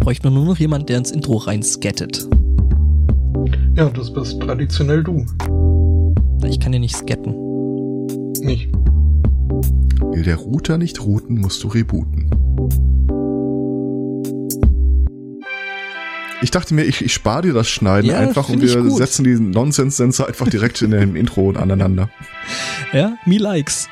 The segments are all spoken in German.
bräuchte man nur noch jemand, der ins Intro rein skattet. Ja, das bist traditionell du. Ich kann ja nicht skatten. Nicht. Will der Router nicht routen, musst du rebooten. Ich dachte mir, ich, ich spare dir das Schneiden Ja, einfach und wir setzen die Nonsens-Sensor einfach direkt in dem Intro aneinander. Ja, me likes.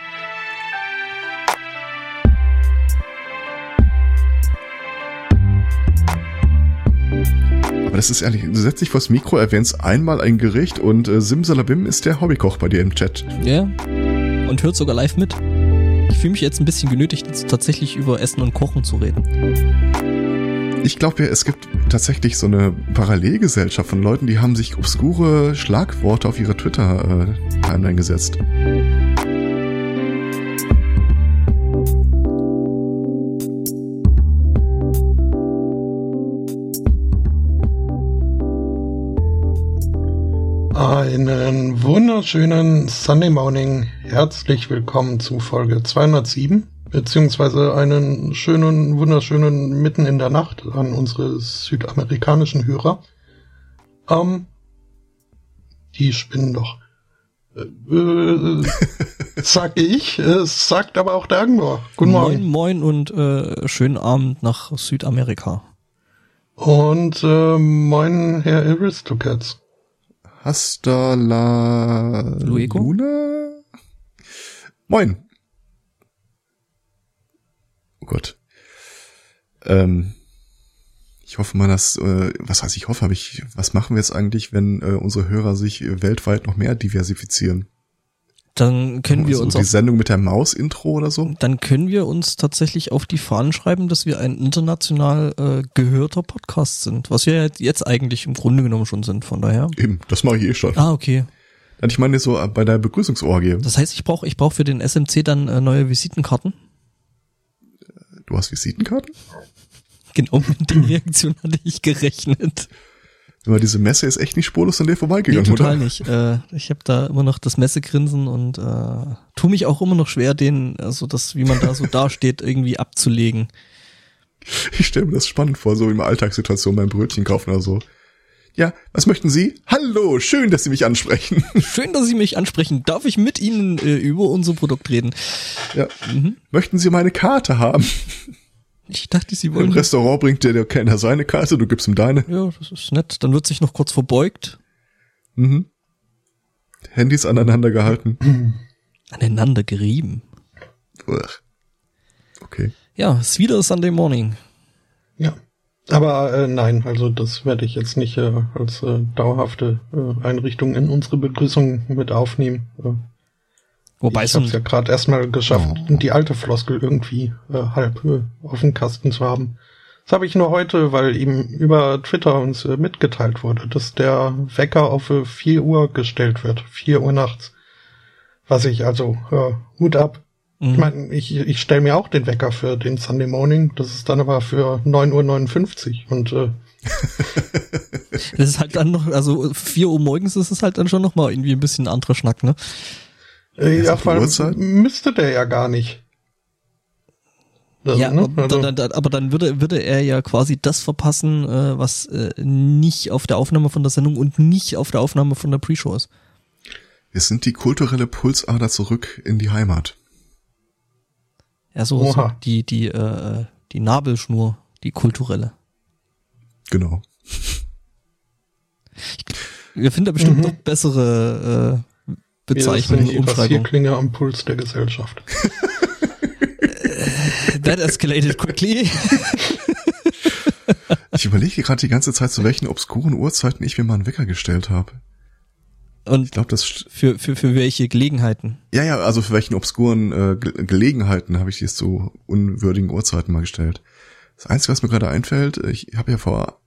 Das ist ehrlich, du setzt dich vors Mikro, erwähnst einmal ein Gericht und äh, Simsalabim ist der Hobbykoch bei dir im Chat. Ja. Und hört sogar live mit. Ich fühle mich jetzt ein bisschen genötigt, jetzt tatsächlich über Essen und Kochen zu reden. Ich glaube ja, es gibt tatsächlich so eine Parallelgesellschaft von Leuten, die haben sich obskure Schlagworte auf ihre Twitter-Timeline gesetzt. Einen wunderschönen Sunday Morning. Herzlich willkommen zu Folge 207, beziehungsweise einen schönen, wunderschönen Mitten in der Nacht an unsere südamerikanischen Hörer. Ähm, die spinnen doch. Äh, äh, sag ich, es sagt aber auch der Angler. Guten Moin, Morgen. moin und äh, schönen Abend nach Südamerika. Und äh, moin, Herr Aristocats. Hasta la Luego? Luna? Moin. Oh Gott. Ähm, ich hoffe mal, dass, äh, was heißt ich hoffe, habe ich, was machen wir jetzt eigentlich, wenn äh, unsere Hörer sich äh, weltweit noch mehr diversifizieren? Dann können wir Also uns die Sendung mit der Maus-Intro oder so? dann können wir uns tatsächlich auf die Fahnen schreiben, dass wir ein international äh, gehörter Podcast sind, was wir jetzt- eigentlich im Grunde genommen schon sind, von daher. Eben, das mache ich eh schon. Ah, okay. Und Ich meine so äh, bei der Begrüßungsorgie. Das heißt, ich brauche ich brauch für den SMC dann äh, neue Visitenkarten. Du hast Visitenkarten? Genau mit der Reaktion hatte ich gerechnet. Aber diese Messe ist echt nicht spurlos an dir Nee, vorbeigegangen, total oder? nicht. Äh, ich habe da immer noch das Messegrinsen und äh, tu mich auch immer noch schwer, den, also das, wie man da so dasteht, irgendwie abzulegen. Ich stelle mir das spannend vor, so in Alltagssituation beim Brötchen kaufen oder so. Ja, was möchten Sie? Hallo, schön, dass Sie mich ansprechen. Schön, dass Sie mich ansprechen. Darf ich mit Ihnen äh, über unser Produkt reden? Ja. Mhm. Möchten Sie meine Karte haben? Ich dachte, Sie Im wollen. Restaurant bringt dir der Kellner seine Karte, du gibst ihm deine. Ja, das ist nett. Dann wird sich noch kurz verbeugt, Mhm. Handys aneinander gehalten. aneinander gerieben. Uah. Okay. Ja, ist wieder Sunday Morning. Ja. Aber äh, nein, also das werde ich jetzt nicht äh, als äh, dauerhafte äh, Einrichtung in unsere Begrüßung mit aufnehmen. Äh, Wobei ich so habe es ja gerade erstmal geschafft, Oh. die alte Floskel irgendwie äh, halb äh, auf dem Kasten zu haben. Das habe ich nur heute, weil ihm über Twitter uns äh, mitgeteilt wurde, dass der Wecker auf äh, 4 Uhr gestellt wird. 4 Uhr nachts. Was ich also, äh, Hut ab. Mhm. Ich meine, ich, ich stelle mir auch den Wecker für den Sunday Morning. Das ist dann aber für 9.59 Uhr. Und äh, Das ist halt dann noch, also 4 Uhr morgens ist es halt dann schon nochmal irgendwie ein bisschen ein anderer Schnack, ne? Äh, ja, Uhrzeit? müsste der ja gar nicht. Das, ja, ne? aber, Also- dann, dann, aber dann würde, würde er ja quasi das verpassen, äh, was äh, nicht auf der Aufnahme von der Sendung und nicht auf der Aufnahme von der Pre-Show ist. Wir sind die kulturelle Pulsader zurück in die Heimat. Ja, so, so die, die, äh, die Nabelschnur, die kulturelle. Genau. Wir finden da bestimmt Mhm. noch bessere sind die Umschreibungen. Rasierklinge am Puls der Gesellschaft. That escalated quickly. Ich überlege gerade die ganze Zeit, zu welchen obskuren Uhrzeiten ich mir mal einen Wecker gestellt habe. Und Ich glaube, das für, für, für welche Gelegenheiten? Ja, ja, also für welchen obskuren äh, Ge Gelegenheiten habe ich dies zu unwürdigen Uhrzeiten mal gestellt. Das Einzige, was mir gerade einfällt, ich habe ja vor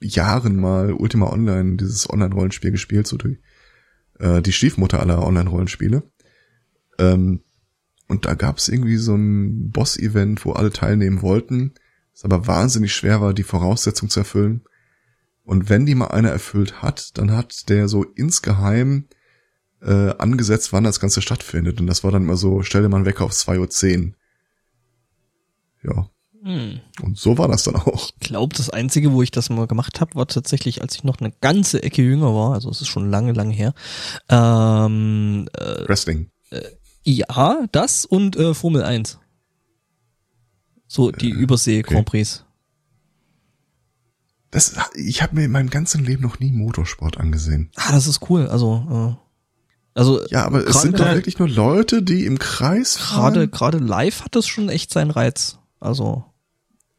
Jahren mal Ultima Online, dieses Online-Rollenspiel gespielt, so die, äh, die Stiefmutter aller Online-Rollenspiele. Ähm, und da gab es irgendwie so ein Boss-Event, wo alle teilnehmen wollten, es aber wahnsinnig schwer war, die Voraussetzung zu erfüllen. Und wenn die mal einer erfüllt hat, dann hat der so insgeheim äh, angesetzt, wann das Ganze stattfindet. Und das war dann immer so, stell dir mal einen Wecker auf 2.10 Uhr. Ja. Hm. Und so war das dann auch. Ich glaube, das Einzige, wo ich das mal gemacht habe, war tatsächlich, als ich noch eine ganze Ecke jünger war, also es ist schon lange, lange her. Ähm, äh, Wrestling. ja, das und äh, Formel 1. So die Übersee-Grand Prix. Das, ich habe mir in meinem ganzen Leben noch nie Motorsport angesehen. Ah, das ist cool. Also, äh, also Ja, aber es sind doch wirklich nur Leute, die im Kreis gerade gerade live hat das schon echt seinen Reiz. Also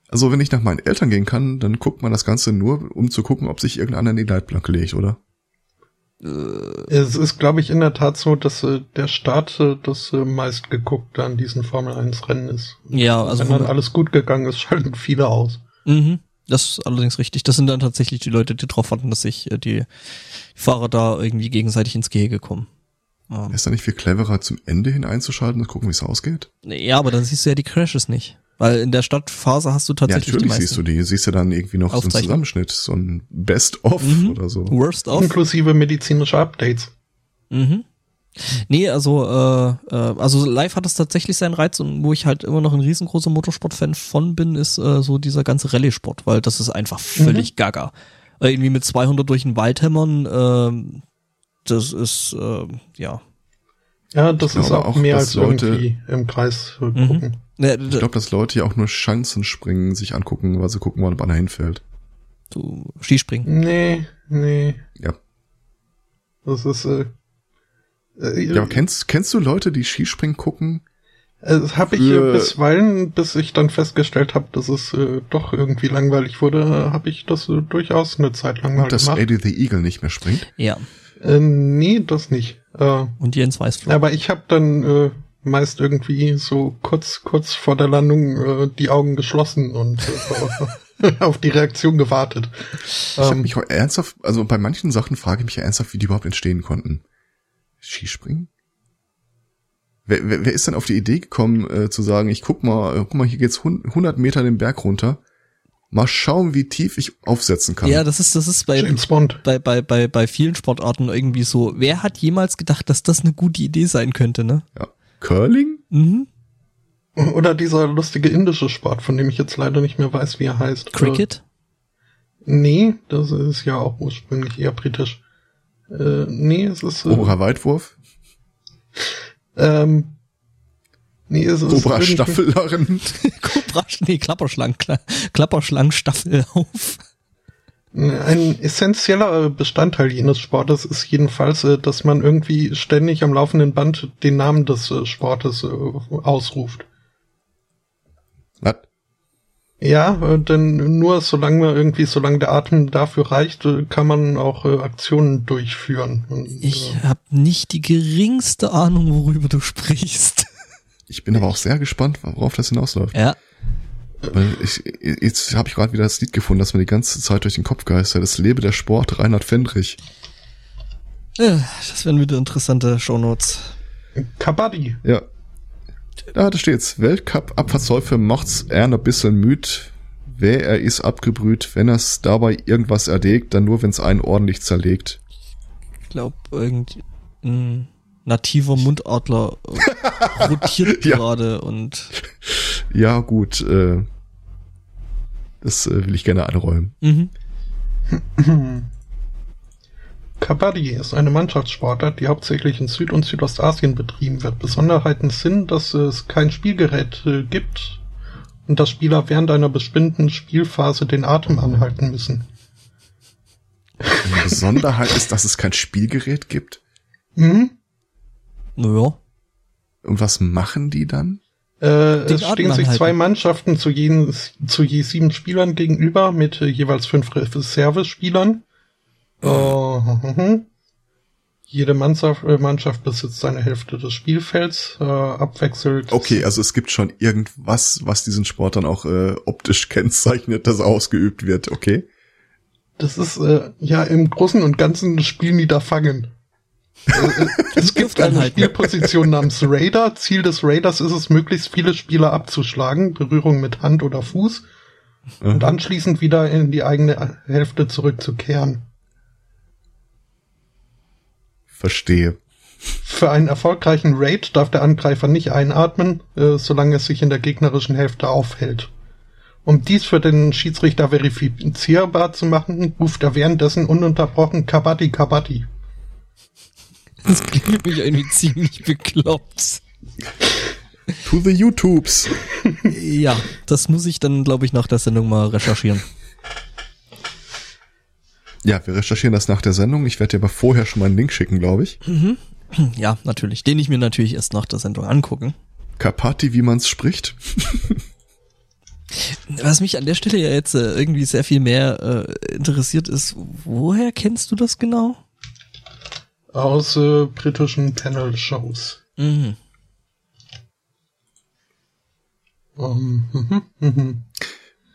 Also wenn ich nach meinen Eltern gehen kann, dann guckt man das Ganze nur, um zu gucken, ob sich irgendeiner in die Leitplanke legt, oder? Es ist, glaube ich, in der Tat so, dass äh, der Start äh, das äh, meistgeguckte an diesen Formel 1 Rennen ist. ja, also Wenn dann alles gut gegangen ist, schalten viele aus. Mhm. Das ist allerdings richtig. Das sind dann tatsächlich die Leute, die drauf warten, dass sich äh, die Fahrer da irgendwie gegenseitig ins Gehege kommen. Ähm, Ist da nicht viel cleverer, zum Ende hin einzuschalten und gucken, wie es ausgeht? ja, aber dann siehst du ja die Crashes nicht. Weil in der Stadtphase hast du Ja, tatsächlich die natürlich meisten. siehst du die. Siehst du dann irgendwie noch so einen. Zusammenschnitt, so ein Best-of Mhm. oder so. Worst of. Inklusive medizinische Updates. Mhm. Nee, also, äh, äh, also live hat es tatsächlich seinen Reiz und wo ich halt immer noch ein riesengroßer Motorsport-Fan von bin, ist äh, so dieser ganze Rallye-Sport, weil das ist einfach völlig gaga. Äh, irgendwie mit 200 durch den Wald hämmern, ähm, das ist, äh, ja. Ja, das Ich ist auch auch, mehr dass als Leute- irgendwie im Kreis äh, Mhm. gucken. Ich glaube, dass Leute ja auch nur Chancen springen, sich angucken, weil sie gucken wollen, ob einer hinfällt. du Skispringen. Nee, nee. Ja. Das ist, äh, äh, Ja, kennst, kennst du Leute, die Skispringen gucken? äh, das habe ich für- bisweilen, bis ich dann festgestellt habe, dass es äh, doch irgendwie langweilig wurde, habe ich das äh, durchaus eine Zeit lang mal Und dass gemacht. Eddie the Eagle nicht mehr springt? Ja. Äh, nee, das nicht. Äh, Und Jens Weißflug. aber ich habe dann äh, meist irgendwie so kurz kurz vor der Landung äh, die Augen geschlossen und äh, auf die Reaktion gewartet. Ich habe mich auch ernsthaft, also bei manchen Sachen frage ich mich ja ernsthaft, wie die überhaupt entstehen konnten. Skispringen? Wer, wer, wer ist denn auf die Idee gekommen, äh, zu sagen, ich guck mal, äh, guck mal, hier geht's hun- 100 Meter den Berg runter. Mal schauen, wie tief ich aufsetzen kann. Ja, das ist, das ist bei, bei, bei, bei, bei vielen Sportarten irgendwie so. Wer hat jemals gedacht, dass das eine gute Idee sein könnte, ne? ja. Curling? Mhm. Oder dieser lustige indische Sport, von dem ich jetzt leider nicht mehr weiß, wie er heißt. Cricket? Äh, nee, das ist ja auch ursprünglich eher britisch. Äh, nee, es ist. Äh, Cobra Weitwurf? ähm, nee, es ist. Cobra Staffellachen? Cobra, nee, Klapperschlangen, Kla Klapperschlangenstaffelauf. Ein essentieller Bestandteil jenes Sportes ist jedenfalls, äh, dass man irgendwie ständig am laufenden Band den Namen des äh, Sportes äh, ausruft. Was? Ja, denn nur solange man irgendwie, solange der Atem dafür reicht, kann man auch Aktionen durchführen. Und, Ich äh, habe nicht die geringste Ahnung, worüber du sprichst. Ich bin aber auch sehr gespannt, worauf das hinausläuft. Ja. Weil ich, jetzt habe ich gerade wieder das Lied gefunden, das mir die ganze Zeit durch den Kopf geistert. Das Lebe der Sport, Reinhard Fendrich. Äh, Das wären wieder interessante Shownotes. Kabaddi. Ja. Da, da steht's. Weltcup-Abfahrtsläufe macht's er ein bisschen müd. Wer er ist abgebrüht, wenn er's dabei irgendwas erlegt, dann nur, wenn's einen ordentlich zerlegt. Ich glaube, irgendwie ein nativer Mundadler äh, rotiert Ja. gerade und Ja, gut, äh, das äh, will ich gerne anräumen. mhm. Kabaddi ist eine Mannschaftssportart, die hauptsächlich in Süd- und Südostasien betrieben wird. Besonderheiten sind, dass es kein Spielgerät äh, gibt und dass Spieler während einer bestimmten Spielphase den Atem anhalten müssen. Eine Besonderheit ist, dass es kein Spielgerät gibt. Mhm. Naja. Und was machen die dann? Äh, Den es stehen sich anhalten. zwei Mannschaften zu, jeden, zu je sieben Spielern gegenüber mit äh, jeweils fünf Reservespielern. Äh, mhm. Jede Mannschaft, äh, Mannschaft besitzt eine Hälfte des Spielfelds, äh, abwechselt. Okay, also es gibt schon irgendwas, was diesen Sport dann auch äh, optisch kennzeichnet, das ausgeübt wird, okay? Das ist äh, ja im Großen und Ganzen das Spiel niederfangen. Es gibt eine anhalten. Spielposition namens Raider. Ziel des Raiders ist es, möglichst viele Spieler abzuschlagen, Berührung mit Hand oder Fuß, und anschließend wieder in die eigene Hälfte zurückzukehren. Verstehe. Für einen erfolgreichen Raid darf der Angreifer nicht einatmen, äh, solange es sich in der gegnerischen Hälfte aufhält. Um dies für den Schiedsrichter verifizierbar zu machen, ruft er währenddessen ununterbrochen Kabaddi Kabaddi. Das klingt nämlich irgendwie ziemlich bekloppt. To the YouTubes. Ja, das muss ich dann, glaube ich, nach der Sendung mal recherchieren. Ja, wir recherchieren das nach der Sendung. Ich werde dir aber vorher schon mal einen Link schicken, glaube ich. Ja, natürlich. Den ich mir natürlich erst nach der Sendung angucken. Kapati, wie man's spricht. Was mich an der Stelle ja jetzt äh, irgendwie sehr viel mehr äh, interessiert ist, woher kennst du das genau? Aus äh, britischen Panel-Shows. Mhm. Um, mhm, mhm.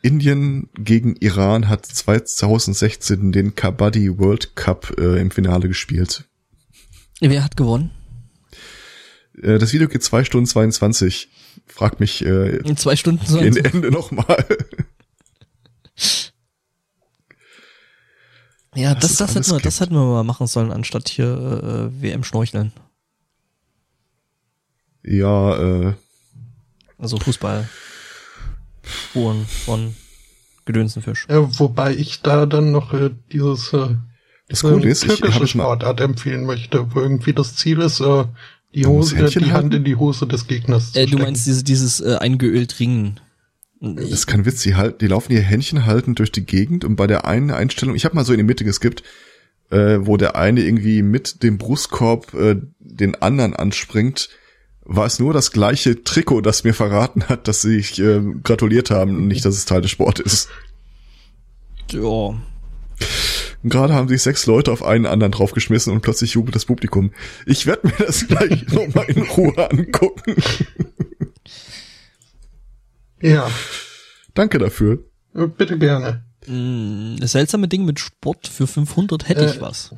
Indien gegen Iran hat 2016 den Kabaddi World Cup äh, im Finale gespielt. Wer hat gewonnen? Äh, das Video geht zwei Stunden 22. Frag mich äh, In zwei Stunden so gegen Ende nochmal. Ja, das, das, hätten wir, das hätten wir mal machen sollen, anstatt hier äh, WM schnorcheln. ja, äh, Also Fußball. Spuren von Gedönsenfisch. Äh, wobei ich da dann noch äh, dieses äh, Das diese Gute ist, ich türkische habe schon Sportart empfehlen möchte, wo irgendwie das Ziel ist, äh, die Hose, äh, die Hand halten? in die Hose des Gegners Äh, zu du stecken. meinst diese, dieses äh, eingeölt Ringen. Das ist kein Witz. Die, halt, die laufen ihr Händchen halten durch die Gegend und bei der einen Einstellung, ich habe mal so in die Mitte geskippt, äh, wo der eine irgendwie mit dem Brustkorb äh, den anderen anspringt, war es nur das gleiche Trikot, das mir verraten hat, dass sie sich äh, gratuliert haben und nicht, dass es Teil des Sports ist. Ja. Gerade haben sich sechs Leute auf einen anderen draufgeschmissen und plötzlich jubelt das Publikum. Ich werde mir das gleich nochmal in Ruhe angucken. Ja, Danke dafür. äh, bitte gerne. Das seltsame Ding mit Sport für 500 hätte ich Äh, was.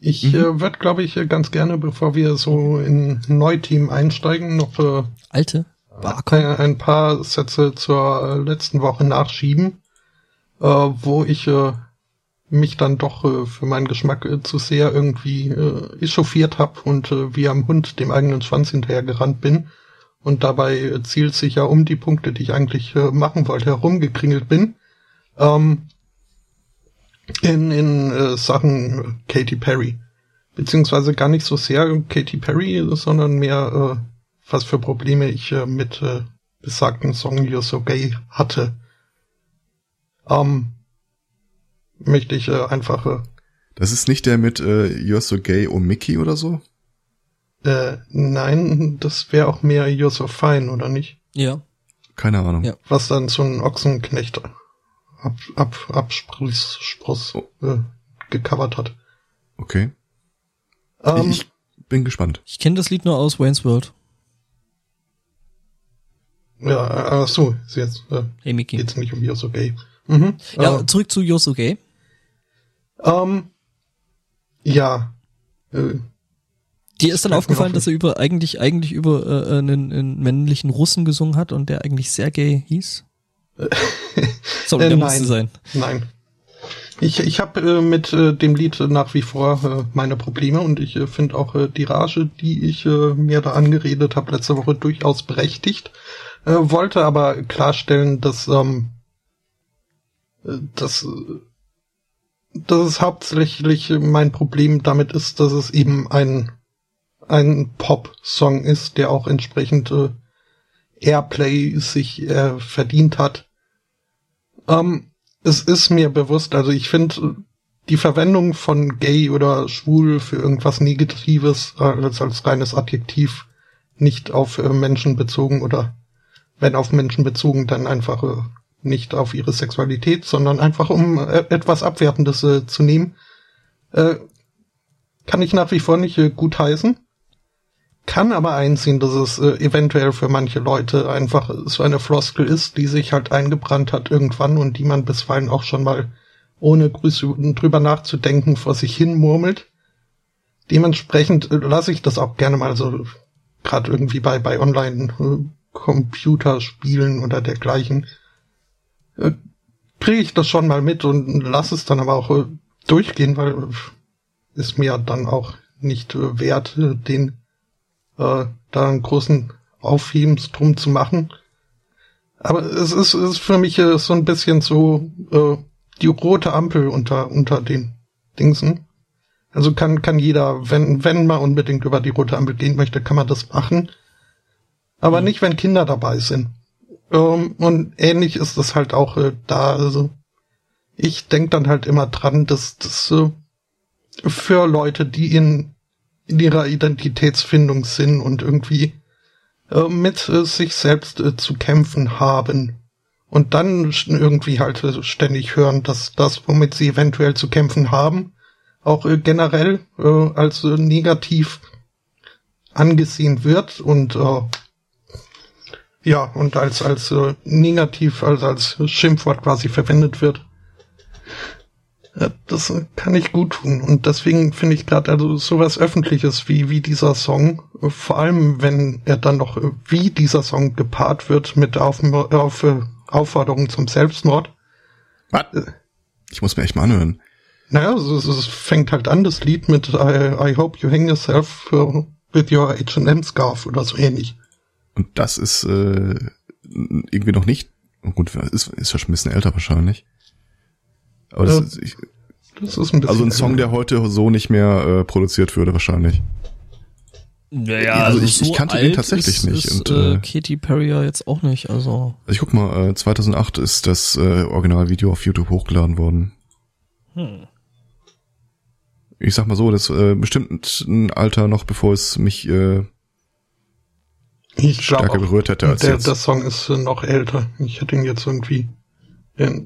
Ich Mhm. äh, würde, glaube ich, äh, ganz gerne, bevor wir so in ein Neuteam einsteigen, noch äh, Alte? Barcode? ein, ein paar Sätze zur äh, letzten Woche nachschieben, äh, wo ich äh, mich dann doch äh, für meinen Geschmack äh, zu sehr irgendwie äh, echauffiert habe und äh, wie am Hund dem eigenen Schwanz hinterhergerannt bin und dabei äh, zielsicher um die Punkte, die ich eigentlich äh, machen wollte, herumgekringelt bin. Ähm, in in äh, Sachen Katy Perry. Beziehungsweise gar nicht so sehr Katy Perry, sondern mehr, äh, was für Probleme ich äh, mit äh, besagten Song You're So Gay hatte. Ähm, möchte ich äh, einfach äh, Das ist nicht der mit äh, You're so gay oh Mickey oder so? Äh, nein, das wäre auch mehr You're So Fine, oder nicht? Ja. Keine Ahnung. Ja. Was dann so ein Ochsenknecht ab, ab, Abspross Spross, äh, gecovert hat. Okay. Ähm, ich bin gespannt. Ich kenne das Lied nur aus Wayne's World. ja, ach so, ist jetzt äh, Hey Mickey. geht's nicht um You're So Gay. Mhm. Ja, äh, zurück zu Yosu Gay. Ähm, ja. Äh, Dir ist dann aufgefallen, auf. dass er über eigentlich eigentlich über äh, einen, einen männlichen Russen gesungen hat und der eigentlich Sergei hieß. Sorry, Äh, der nein. musste sein. nein. Ich, ich habe äh, mit äh, dem Lied nach wie vor äh, meine Probleme und ich äh, finde auch äh, die Rage, die ich äh, mir da angeredet habe letzte Woche, durchaus berechtigt. Äh, wollte aber klarstellen, dass ähm, äh, dass, äh, dass es hauptsächlich mein Problem damit ist, dass es eben ein ein Pop-Song ist, der auch entsprechend äh, Airplay sich äh, verdient hat. Ähm, es ist mir bewusst, also ich finde die Verwendung von gay oder schwul für irgendwas Negatives äh, als, als reines Adjektiv nicht auf äh, Menschen bezogen oder wenn auf Menschen bezogen, dann einfach äh, nicht auf ihre Sexualität, sondern einfach um äh, etwas Abwertendes äh, zu nehmen, kann ich nach wie vor nicht gut heißen. Kann aber einsehen, dass es äh, eventuell für manche Leute einfach so eine Floskel ist, die sich halt eingebrannt hat irgendwann und die man bisweilen auch schon mal ohne Grüße drüber nachzudenken vor sich hin murmelt. Dementsprechend äh, lasse ich das auch gerne mal so, gerade irgendwie bei, bei Online-Computerspielen oder dergleichen, äh, kriege ich das schon mal mit und lasse es dann aber auch äh, durchgehen, weil äh, ist mir dann auch nicht äh, wert, äh, den äh, da einen großen Aufhebens drum zu machen. Aber es ist, es ist für mich äh, so ein bisschen so äh, die rote Ampel unter, unter den Dingsen. Also kann, kann jeder, wenn, wenn man unbedingt über die rote Ampel gehen möchte, kann man das machen. Aber mhm. nicht, wenn Kinder dabei sind. Ähm, und ähnlich ist es halt auch äh, da. Also ich denk dann halt immer dran, dass das äh, für Leute, die in, in ihrer Identitätsfindung sind und irgendwie äh, mit äh, sich selbst äh, zu kämpfen haben und dann irgendwie halt äh, ständig hören, dass das, womit sie eventuell zu kämpfen haben, auch äh, generell als negativ angesehen wird und ja, und als, als äh, negativ, als, als Schimpfwort quasi verwendet wird. Das kann ich gut tun. Und deswegen finde ich gerade also sowas Öffentliches wie, wie dieser Song, vor allem wenn er dann noch wie dieser Song gepaart wird mit auf, auf, Aufforderungen zum Selbstmord. Was? Ich muss mir echt mal anhören. Naja, es, es fängt halt an, das Lied mit I, I hope you hang yourself with your H&M scarf oder so ähnlich. Und das ist äh, irgendwie noch nicht, oh gut, ist, ist ja schon ein bisschen älter wahrscheinlich. Aber das, ja, ist, ich, das ist ein bisschen Also ein Song, der heute so nicht mehr äh, produziert würde wahrscheinlich. Naja, also, also ich, so ich kannte den tatsächlich ist, nicht. Ist, und, äh, äh, Katy Perry ja jetzt auch nicht, also. Ich guck mal, äh, 2008 ist das äh, Originalvideo auf YouTube hochgeladen worden. Hm. Ich sag mal so, das äh, bestimmt ein Alter noch, bevor es mich äh, ich stärker berührt hätte als der, jetzt. Der Song ist noch älter. Ich hätte ihn jetzt irgendwie äh,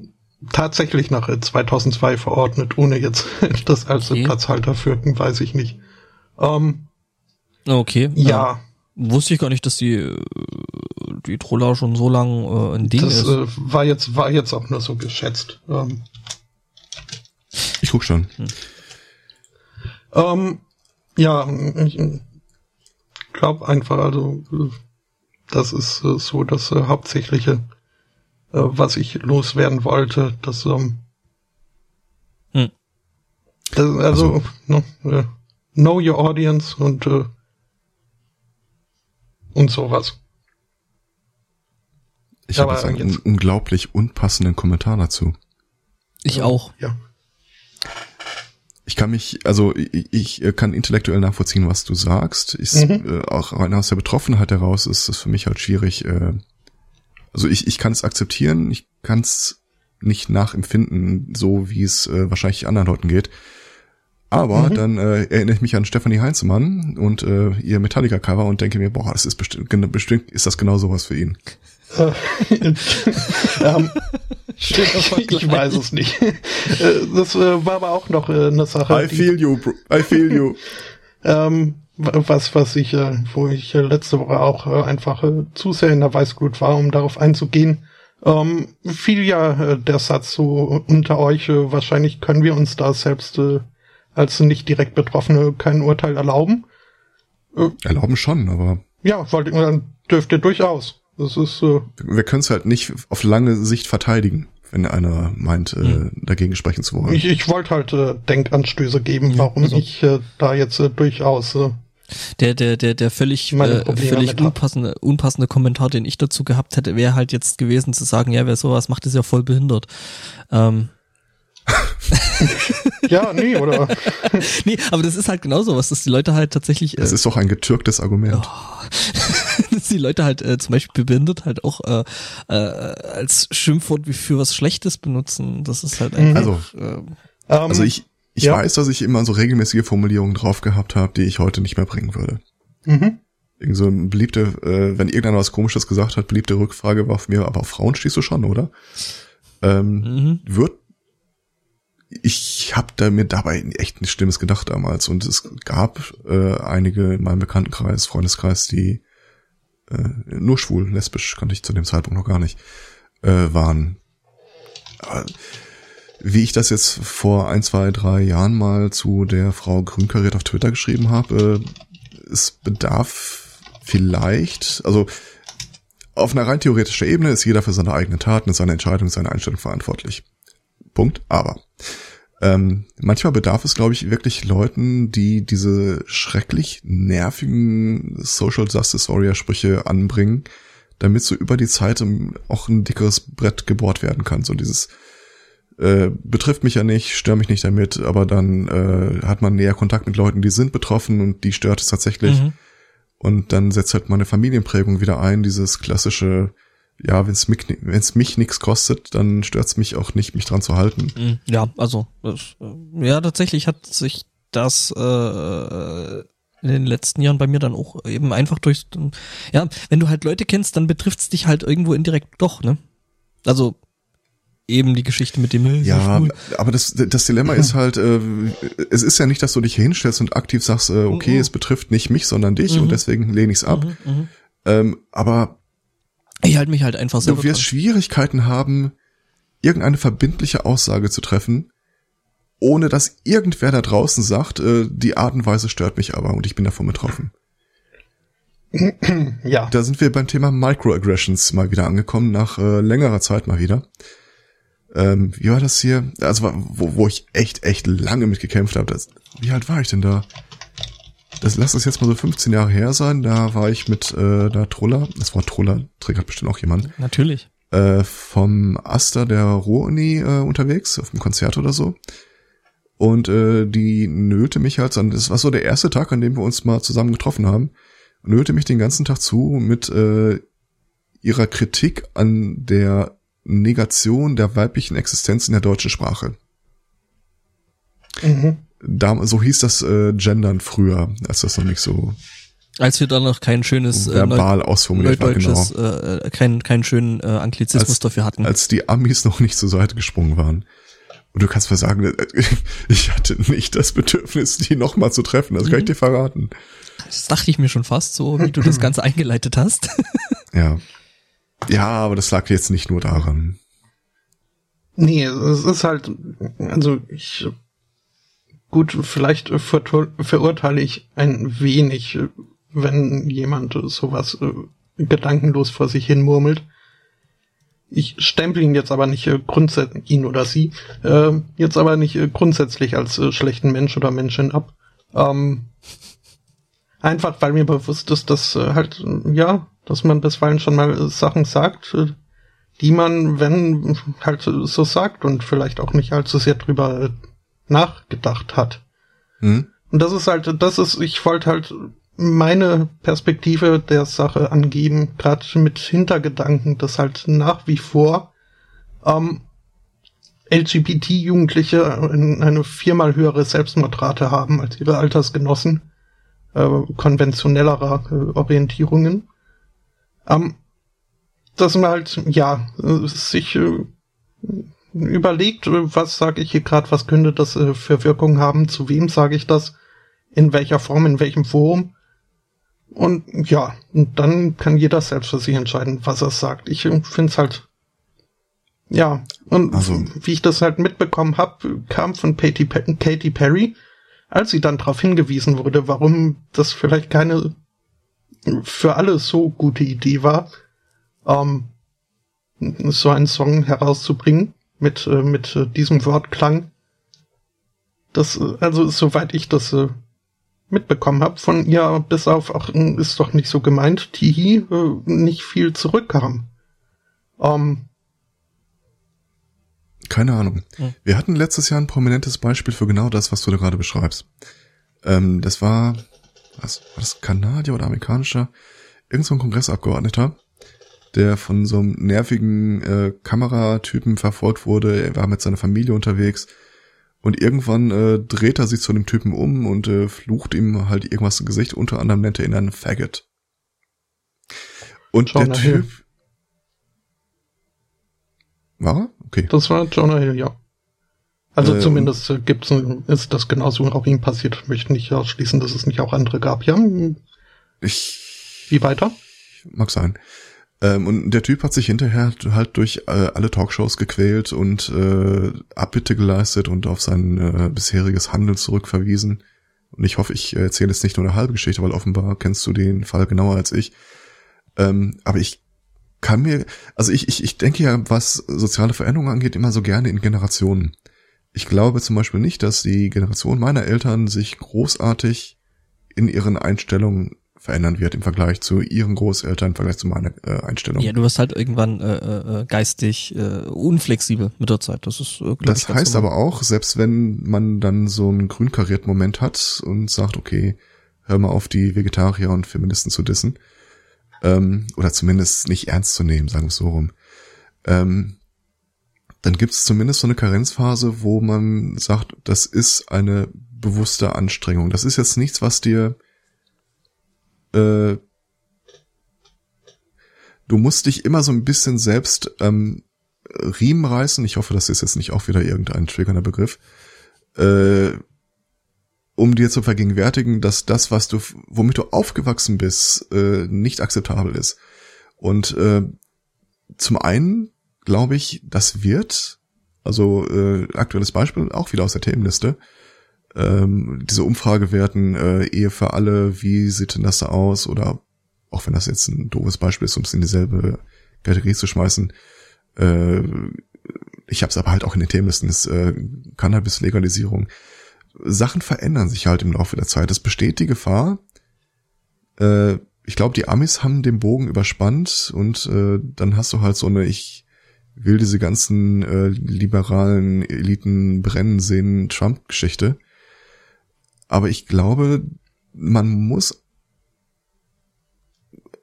tatsächlich nach 2002 äh, verordnet, ohne jetzt das als okay. Platzhalter führten, weiß ich nicht. Ähm, okay. Ja. Ähm, wusste ich gar nicht, dass die äh, die Troller schon so lang äh, ein Ding das, ist. Das äh, war jetzt war jetzt auch nur so geschätzt. Ähm, ich guck schon. Hm. Ähm, ja, ich, glaube einfach, also das ist äh, so das äh, Hauptsächliche, äh, was ich loswerden wollte. Das, ähm, hm. das also, also. No, äh, know your audience und äh, und sowas. Ich habe jetzt einen jetzt. unglaublich unpassenden Kommentar dazu. Ich auch. Ja ich kann mich, also ich, ich kann intellektuell nachvollziehen, was du sagst. Ich, mhm. äh, auch rein aus der Betroffenheit heraus ist es für mich halt schwierig. Äh, also ich, ich kann es akzeptieren, ich kann es nicht nachempfinden, so wie es äh, wahrscheinlich anderen Leuten geht. Aber mhm. dann äh, erinnere ich mich an Stefanie Heinzemann und äh, ihr Metallica-Cover und denke mir, boah, das ist bestimmt, bestimmt ist das genau sowas für ihn. Äh, ähm, ich weiß es nicht. Äh, das äh, war aber auch noch eine Sache. I feel you, bro. I feel you. ähm, was, was ich, wo ich letzte Woche auch einfach zu sehr in der Weißglut war, um darauf einzugehen. Ähm, fiel ja der Satz so unter euch, wahrscheinlich können wir uns da selbst als nicht direkt Betroffene kein Urteil erlauben. Erlauben schon, aber. Ja, wollte, dürft ihr durchaus. Das ist so. Wir können es halt nicht auf lange Sicht verteidigen, wenn einer meint, äh, hm. dagegen sprechen zu wollen. Ich, ich wollte halt äh, Denkanstöße geben, warum also. ich äh, da jetzt äh, durchaus äh, der, der, der, der völlig, äh, völlig unpassende, unpassende Kommentar, den ich dazu gehabt hätte, wäre halt jetzt gewesen zu sagen, ja, wer sowas macht, ist ja voll behindert. Ähm, ja, nee, oder? nee, aber das ist halt genauso was, dass die Leute halt tatsächlich. Äh, das ist doch ein getürktes Argument. Oh, dass die Leute halt äh, zum Beispiel behindert halt auch äh, äh, als Schimpfwort wie für was Schlechtes benutzen. Das ist halt einfach. Also, äh, also ich, ich ja. weiß, dass ich immer so regelmäßige Formulierungen drauf gehabt habe, die ich heute nicht mehr bringen würde. Mhm. Irgend so ein beliebte, äh, wenn irgendeiner was komisches gesagt hat, beliebte Rückfrage war von mir, aber auf Frauen stehst du schon, oder? Ähm, mhm. Wird ich habe da mir dabei echt nichts Schlimmes gedacht damals und es gab äh, einige in meinem Bekanntenkreis, Freundeskreis, die äh, nur schwul, lesbisch kannte ich zu dem Zeitpunkt noch gar nicht, äh, waren. Aber wie ich das jetzt vor ein, zwei, drei Jahren mal zu der Frau Grünkariert auf Twitter geschrieben habe, äh, es bedarf vielleicht, also auf einer rein theoretischen Ebene ist jeder für seine eigenen Taten, seine Entscheidung, seine Einstellung verantwortlich. Punkt. Aber ähm, manchmal bedarf es, glaube ich, wirklich Leuten, die diese schrecklich nervigen Social Justice Warrior Sprüche anbringen, damit so über die Zeit auch ein dickeres Brett gebohrt werden kann. So dieses äh, betrifft mich ja nicht, stört mich nicht damit, aber dann äh, hat man näher Kontakt mit Leuten, die sind betroffen und die stört es tatsächlich. Mhm. Und dann setzt halt meine Familienprägung wieder ein, dieses klassische, ja, wenn es mich, wenn's mich nichts kostet, dann stört es mich auch nicht, mich dran zu halten. Mhm. Ja, also äh, ja, tatsächlich hat sich das äh, in den letzten Jahren bei mir dann auch eben einfach durch, ja, wenn du halt Leute kennst, dann betrifft es dich halt irgendwo indirekt doch, ne? Also eben die Geschichte mit dem Ja, aber das, das Dilemma ist halt, äh, es ist ja nicht, dass du dich hinstellst und aktiv sagst, äh, okay, mhm. es betrifft nicht mich, sondern dich mhm. und deswegen lehne ich es ab. Mhm, mhm, ähm, aber ich halte mich halt einfach selber. Du wirst dran. Schwierigkeiten haben, irgendeine verbindliche Aussage zu treffen, ohne dass irgendwer da draußen sagt, äh, die Art und Weise stört mich aber und ich bin davon betroffen. Ja. Da sind wir beim Thema Microaggressions mal wieder angekommen, nach äh, längerer Zeit mal wieder ähm, wie war das hier? Also wo, wo ich echt, echt lange mit gekämpft habe. Das, wie alt war ich denn da? Das lass es jetzt mal so 15 Jahre her sein. Da war ich mit äh, der Truller, das Wort Truller triggert bestimmt auch jemand. Natürlich. Äh, vom Aster der Ruhr-Uni äh, unterwegs, auf einem Konzert oder so. Und äh, die nöte mich halt an, das war so der erste Tag, an dem wir uns mal zusammen getroffen haben, nöte mich den ganzen Tag zu mit äh, ihrer Kritik an der Negation der weiblichen Existenz in der deutschen Sprache. Mhm. Da, so hieß das äh, Gendern früher, als das noch nicht so als wir dann noch kein schönes äh, verbal äh, ausformuliert war, genau. Äh, äh, keinen keinen schönen äh, Anglizismus als, dafür hatten. Als die Amis noch nicht zur Seite gesprungen waren. Und du kannst mal sagen, äh, ich hatte nicht das Bedürfnis, die nochmal zu treffen. Das mhm. kann ich mhm. dir verraten. Das dachte ich mir schon fast so, wie du das Ganze eingeleitet hast. ja. Ja, aber das lag jetzt nicht nur daran. Nee, es ist halt, also ich, gut, vielleicht verurteile ich ein wenig, wenn jemand sowas äh, gedankenlos vor sich hin murmelt. Ich stempel ihn jetzt aber nicht äh, grundsätzlich, ihn oder sie, äh, jetzt aber nicht grundsätzlich als schlechten Mensch oder Menschen ab. Ähm, einfach weil mir bewusst ist, dass äh, halt, ja, dass man bisweilen schon mal Sachen sagt, äh, die man, wenn halt so sagt und vielleicht auch nicht allzu sehr drüber nachgedacht hat. Hm. Und das ist halt, das ist, ich wollte halt meine Perspektive der Sache angeben, gerade mit Hintergedanken, dass halt nach wie vor ähm, LGBT-Jugendliche eine viermal höhere Selbstmordrate haben als ihre Altersgenossen äh, konventionellerer äh, Orientierungen. Ähm, dass man halt, ja, sich äh, überlegt, was sage ich hier gerade, was könnte das äh, für Wirkung haben, zu wem sage ich das, in welcher Form, in welchem Forum. Und ja, und dann kann jeder selbst für sich entscheiden, was er sagt. Ich finde es halt, ja, und also. wie ich das halt mitbekommen habe, kam von Katy, Katy Perry, als sie dann darauf hingewiesen wurde, warum das vielleicht keine für alle so gute Idee war, ähm, so einen Song herauszubringen mit, äh, mit äh, diesem Wortklang. Das, äh, also soweit ich das äh, mitbekommen habe, von ihr bis auf, ach, ist doch nicht so gemeint, Tihi, äh, nicht viel zurückkam. Ähm, keine Ahnung. Hm. Wir hatten letztes Jahr ein prominentes Beispiel für genau das, was du da gerade beschreibst. Ähm, das war, was, war das Kanadier oder amerikanischer? Irgend so ein Kongressabgeordneter, der von so einem nervigen äh, Kameratypen verfolgt wurde. Er war mit seiner Familie unterwegs. Und irgendwann äh, dreht er sich zu dem Typen um und äh, flucht ihm halt irgendwas im Gesicht. Unter anderem nennt er ihn einen Faggot. Und Jonah der Typ... Hill. War er? Okay. Das war Jonah Hill, ja. Also äh, zumindest äh, gibt's ein, ist das genauso auch ihm passiert. Ich möchte nicht ausschließen, dass es nicht auch andere gab. Ja. Ich. Wie weiter? Mag sein. Ähm, und der Typ hat sich hinterher halt durch äh, alle Talkshows gequält und äh, Abbitte geleistet und auf sein äh, bisheriges Handeln zurückverwiesen. Und ich hoffe, ich erzähle jetzt nicht nur eine halbe Geschichte, weil offenbar kennst du den Fall genauer als ich. Ähm, aber ich kann mir, also ich, ich, ich denke ja, was soziale Veränderungen angeht, immer so gerne in Generationen. Ich glaube zum Beispiel nicht, dass die Generation meiner Eltern sich großartig in ihren Einstellungen verändern wird im Vergleich zu ihren Großeltern, im Vergleich zu meiner äh, Einstellung. Ja, du wirst halt irgendwann äh, äh, geistig äh, unflexibel mit der Zeit. Das ist, äh, Das heißt aber auch, selbst wenn man dann so einen grün karierten Moment hat und sagt, okay, hör mal auf, die Vegetarier und Feministen zu dissen, ähm, oder zumindest nicht ernst zu nehmen, sagen wir so rum, ähm, dann gibt es zumindest so eine Karenzphase, wo man sagt, das ist eine bewusste Anstrengung. Das ist jetzt nichts, was dir äh, du musst dich immer so ein bisschen selbst ähm, Riemen reißen. Ich hoffe, das ist jetzt nicht auch wieder irgendein triggernder Begriff. Äh, um dir zu vergegenwärtigen, dass das, was du, womit du aufgewachsen bist, äh, nicht akzeptabel ist. Und äh, zum einen glaube ich, das wird, also äh, aktuelles Beispiel auch wieder aus der Themenliste, ähm, diese Umfragewerten, äh, Ehe für alle, wie sieht denn das da aus? Oder auch wenn das jetzt ein doofes Beispiel ist, um es in dieselbe Kategorie zu schmeißen, äh, ich habe es aber halt auch in den Themenlisten, ist äh, Cannabis-Legalisierung. Sachen verändern sich halt im Laufe der Zeit. Es besteht die Gefahr, äh, ich glaube, die Amis haben den Bogen überspannt und äh, dann hast du halt so eine, ich will diese ganzen äh, liberalen Eliten brennen sehen Trump-Geschichte. Aber ich glaube, man muss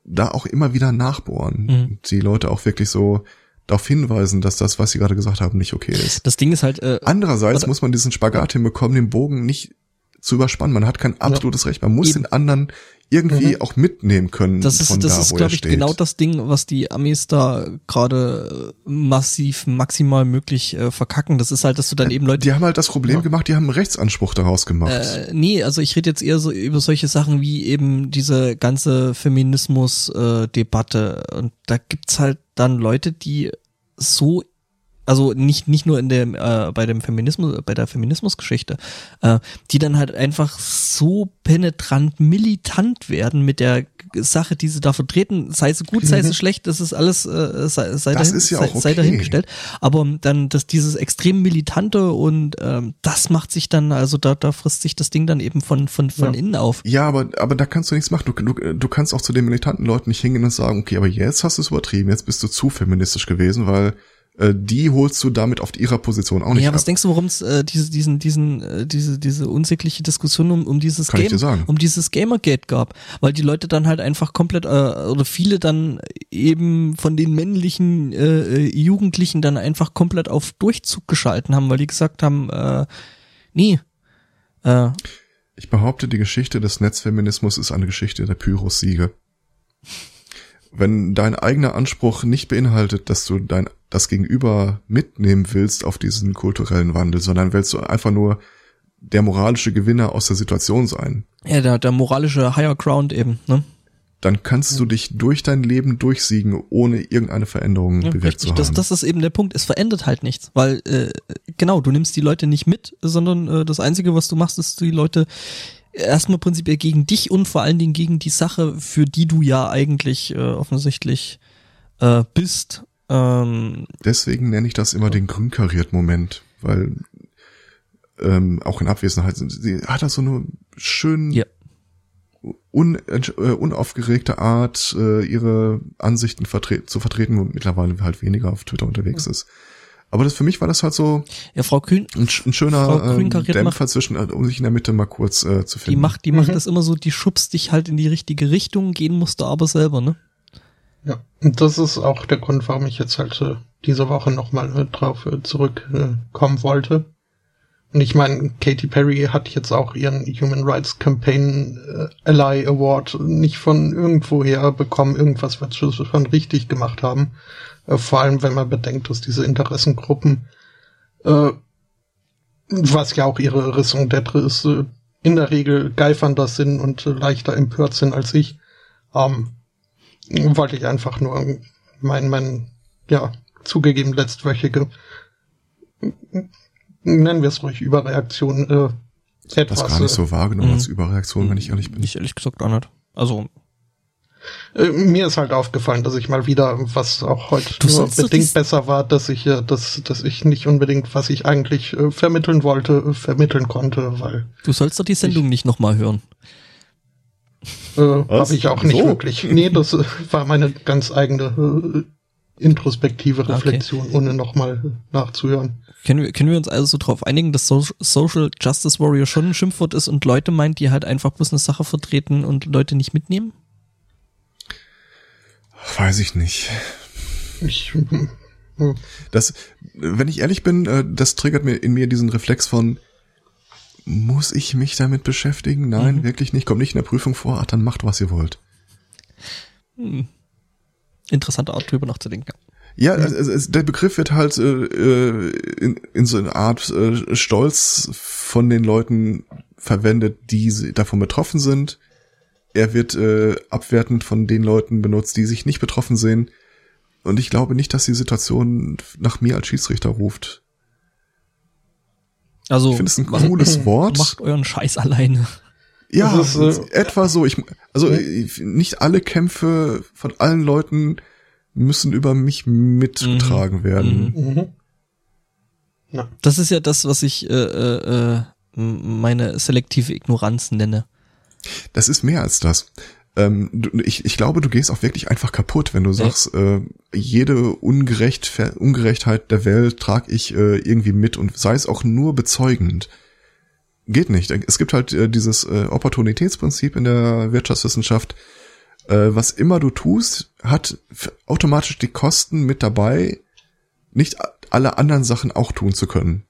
da auch immer wieder nachbohren. Mhm. Die Leute auch wirklich so darauf hinweisen, dass das, was sie gerade gesagt haben, nicht okay ist. Das Ding ist halt. Äh, Andererseits oder- muss man diesen Spagat hinbekommen, den Bogen nicht zu überspannen. Man hat kein absolutes Recht. Man muss Eben. den anderen irgendwie auch mitnehmen können das ist, von das da, ist, glaube ich, steht. genau das Ding, was die Amis da gerade äh, massiv, maximal möglich äh, verkacken. Das ist halt, dass du dann eben Leute Die haben halt das Problem gemacht, die haben einen Rechtsanspruch daraus gemacht. Äh, nee, also ich rede jetzt eher so über solche Sachen wie eben diese ganze Feminismus-Debatte. Und da gibt's halt dann Leute, die so, also nicht, nicht nur in dem, äh, bei dem Feminismus, bei der Feminismusgeschichte, äh, die dann halt einfach so penetrant militant werden mit der Sache, die sie da vertreten, sei es gut, sei es schlecht, das ist alles, äh, sei, sei, Das dahin, ist ja sei, auch sei okay. dahingestellt. Aber dann das dieses extrem militante und ähm, das macht sich dann, also da, da frisst sich das Ding dann eben von von von Ja. innen auf. Ja, aber, aber da kannst du nichts machen. Du, du, du kannst auch zu den militanten Leuten nicht hingehen und sagen, okay, aber jetzt hast du es übertrieben, jetzt bist du zu feministisch gewesen, weil die holst du damit auf ihrer Position auch nicht Ja, was ab. denkst du, warum es äh, diese, diesen, diesen, äh, diese, diese unsägliche Diskussion um, um dieses Kann Game, um dieses Gamergate gab, weil die Leute dann halt einfach komplett äh, oder viele dann eben von den männlichen äh, äh, Jugendlichen dann einfach komplett auf Durchzug geschalten haben, weil die gesagt haben, äh, nee, äh, Ich behaupte, die Geschichte des Netzfeminismus ist eine Geschichte der Pyrrhus-Siege. Wenn dein eigener Anspruch nicht beinhaltet, dass du dein, das Gegenüber mitnehmen willst auf diesen kulturellen Wandel, sondern willst du einfach nur der moralische Gewinner aus der Situation sein, ja, der, der moralische Higher Ground eben, ne? dann kannst du dich durch dein Leben durchsiegen, ohne irgendeine Veränderung Ja, bewirkt zu richtig, haben. das, das ist eben der Punkt. Es verändert halt nichts, weil äh, genau, du nimmst die Leute nicht mit, sondern äh, das Einzige, was du machst, ist die Leute erstmal prinzipiell gegen dich und vor allen Dingen gegen die Sache, für die du ja eigentlich äh, offensichtlich äh, bist. Ähm, Deswegen nenne ich das immer den grün karierten Moment, weil ähm, auch in Abwesenheit sie hat das so eine schön Ja. un, äh, unaufgeregte Art, äh, ihre Ansichten vertre zu vertreten, wo mittlerweile halt weniger auf Twitter unterwegs ist. Aber das für mich war das halt so ja, Frau Kühn, ein, ein schöner Frau ähm, Grün-kariert Dämpfer zwischen, äh, um sich in der Mitte mal kurz äh, zu die finden. macht, die macht das immer so, die schubst dich halt in die richtige Richtung, gehen musst du aber selber, ne? Ja, das ist auch der Grund, warum ich jetzt halt äh, diese Woche nochmal äh, drauf äh, zurückkommen äh, wollte. Und ich meine, Katy Perry hat jetzt auch ihren Human Rights Campaign äh, Ally Award nicht von irgendwoher bekommen, irgendwas, was sie schon richtig gemacht haben. Äh, vor allem, wenn man bedenkt, dass diese Interessengruppen, äh, was ja auch ihre Raison d'être ist, äh, in der Regel geifernder sind und leichter empört sind als ich. Ähm, wollte ich einfach nur mein, mein, ja, zugegeben letztwöchige, nennen wir es ruhig, Überreaktion, äh, das etwas. gar nicht so wahrgenommen Mhm. als Überreaktion, wenn ich ehrlich bin. Ich ehrlich gesagt auch nicht. Also, äh, mir ist halt aufgefallen, dass ich mal wieder, was auch heute Du nur bedingt besser war, dass ich, äh, dass, dass ich nicht unbedingt, was ich eigentlich äh, vermitteln wollte, äh, vermitteln konnte, weil du sollst doch die Sendung nicht nochmal hören. Äh, Habe ich auch nicht so? wirklich. Nee, das äh, war meine ganz eigene äh, introspektive Reflexion, okay. ohne nochmal nachzuhören. Können wir, können wir uns also so darauf einigen, dass so Social Justice Warrior schon ein Schimpfwort ist und Leute meint, die halt einfach bloß eine Sache vertreten und Leute nicht mitnehmen? Weiß ich nicht. Ich, hm. Das, wenn ich ehrlich bin, äh, das triggert mir in mir diesen Reflex von, muss ich mich damit beschäftigen? Nein, mhm. wirklich nicht. Kommt nicht in der Prüfung vor. Ach, dann macht, was ihr wollt. Hm. Interessante Art, drüber nachzudenken. Ja, mhm. es, es, der Begriff wird halt äh, äh, in, in so einer Art äh, Stolz von den Leuten verwendet, die davon betroffen sind. Er wird äh, abwertend von den Leuten benutzt, die sich nicht betroffen sehen. Und ich glaube nicht, dass die Situation nach mir als Schiedsrichter ruft. Also, ich finde es ein cooles Wort. Macht euren Scheiß alleine. Ja, ist, äh, etwa so. Ich, also nicht alle Kämpfe von allen Leuten müssen über mich mitgetragen mhm. werden. Mhm. Ja. Das ist ja das, was ich äh, äh, äh meine selektive Ignoranz nenne. Das ist mehr als das. Ähm, du, ich, ich glaube, du gehst auch wirklich einfach kaputt, wenn du sagst, äh, jede Ungerecht, Ungerechtheit der Welt trage ich äh, irgendwie mit und sei es auch nur bezeugend. Geht nicht. Es gibt halt äh, dieses äh, Opportunitätsprinzip in der Wirtschaftswissenschaft, äh, was immer du tust, hat automatisch die Kosten mit dabei, nicht alle anderen Sachen auch tun zu können.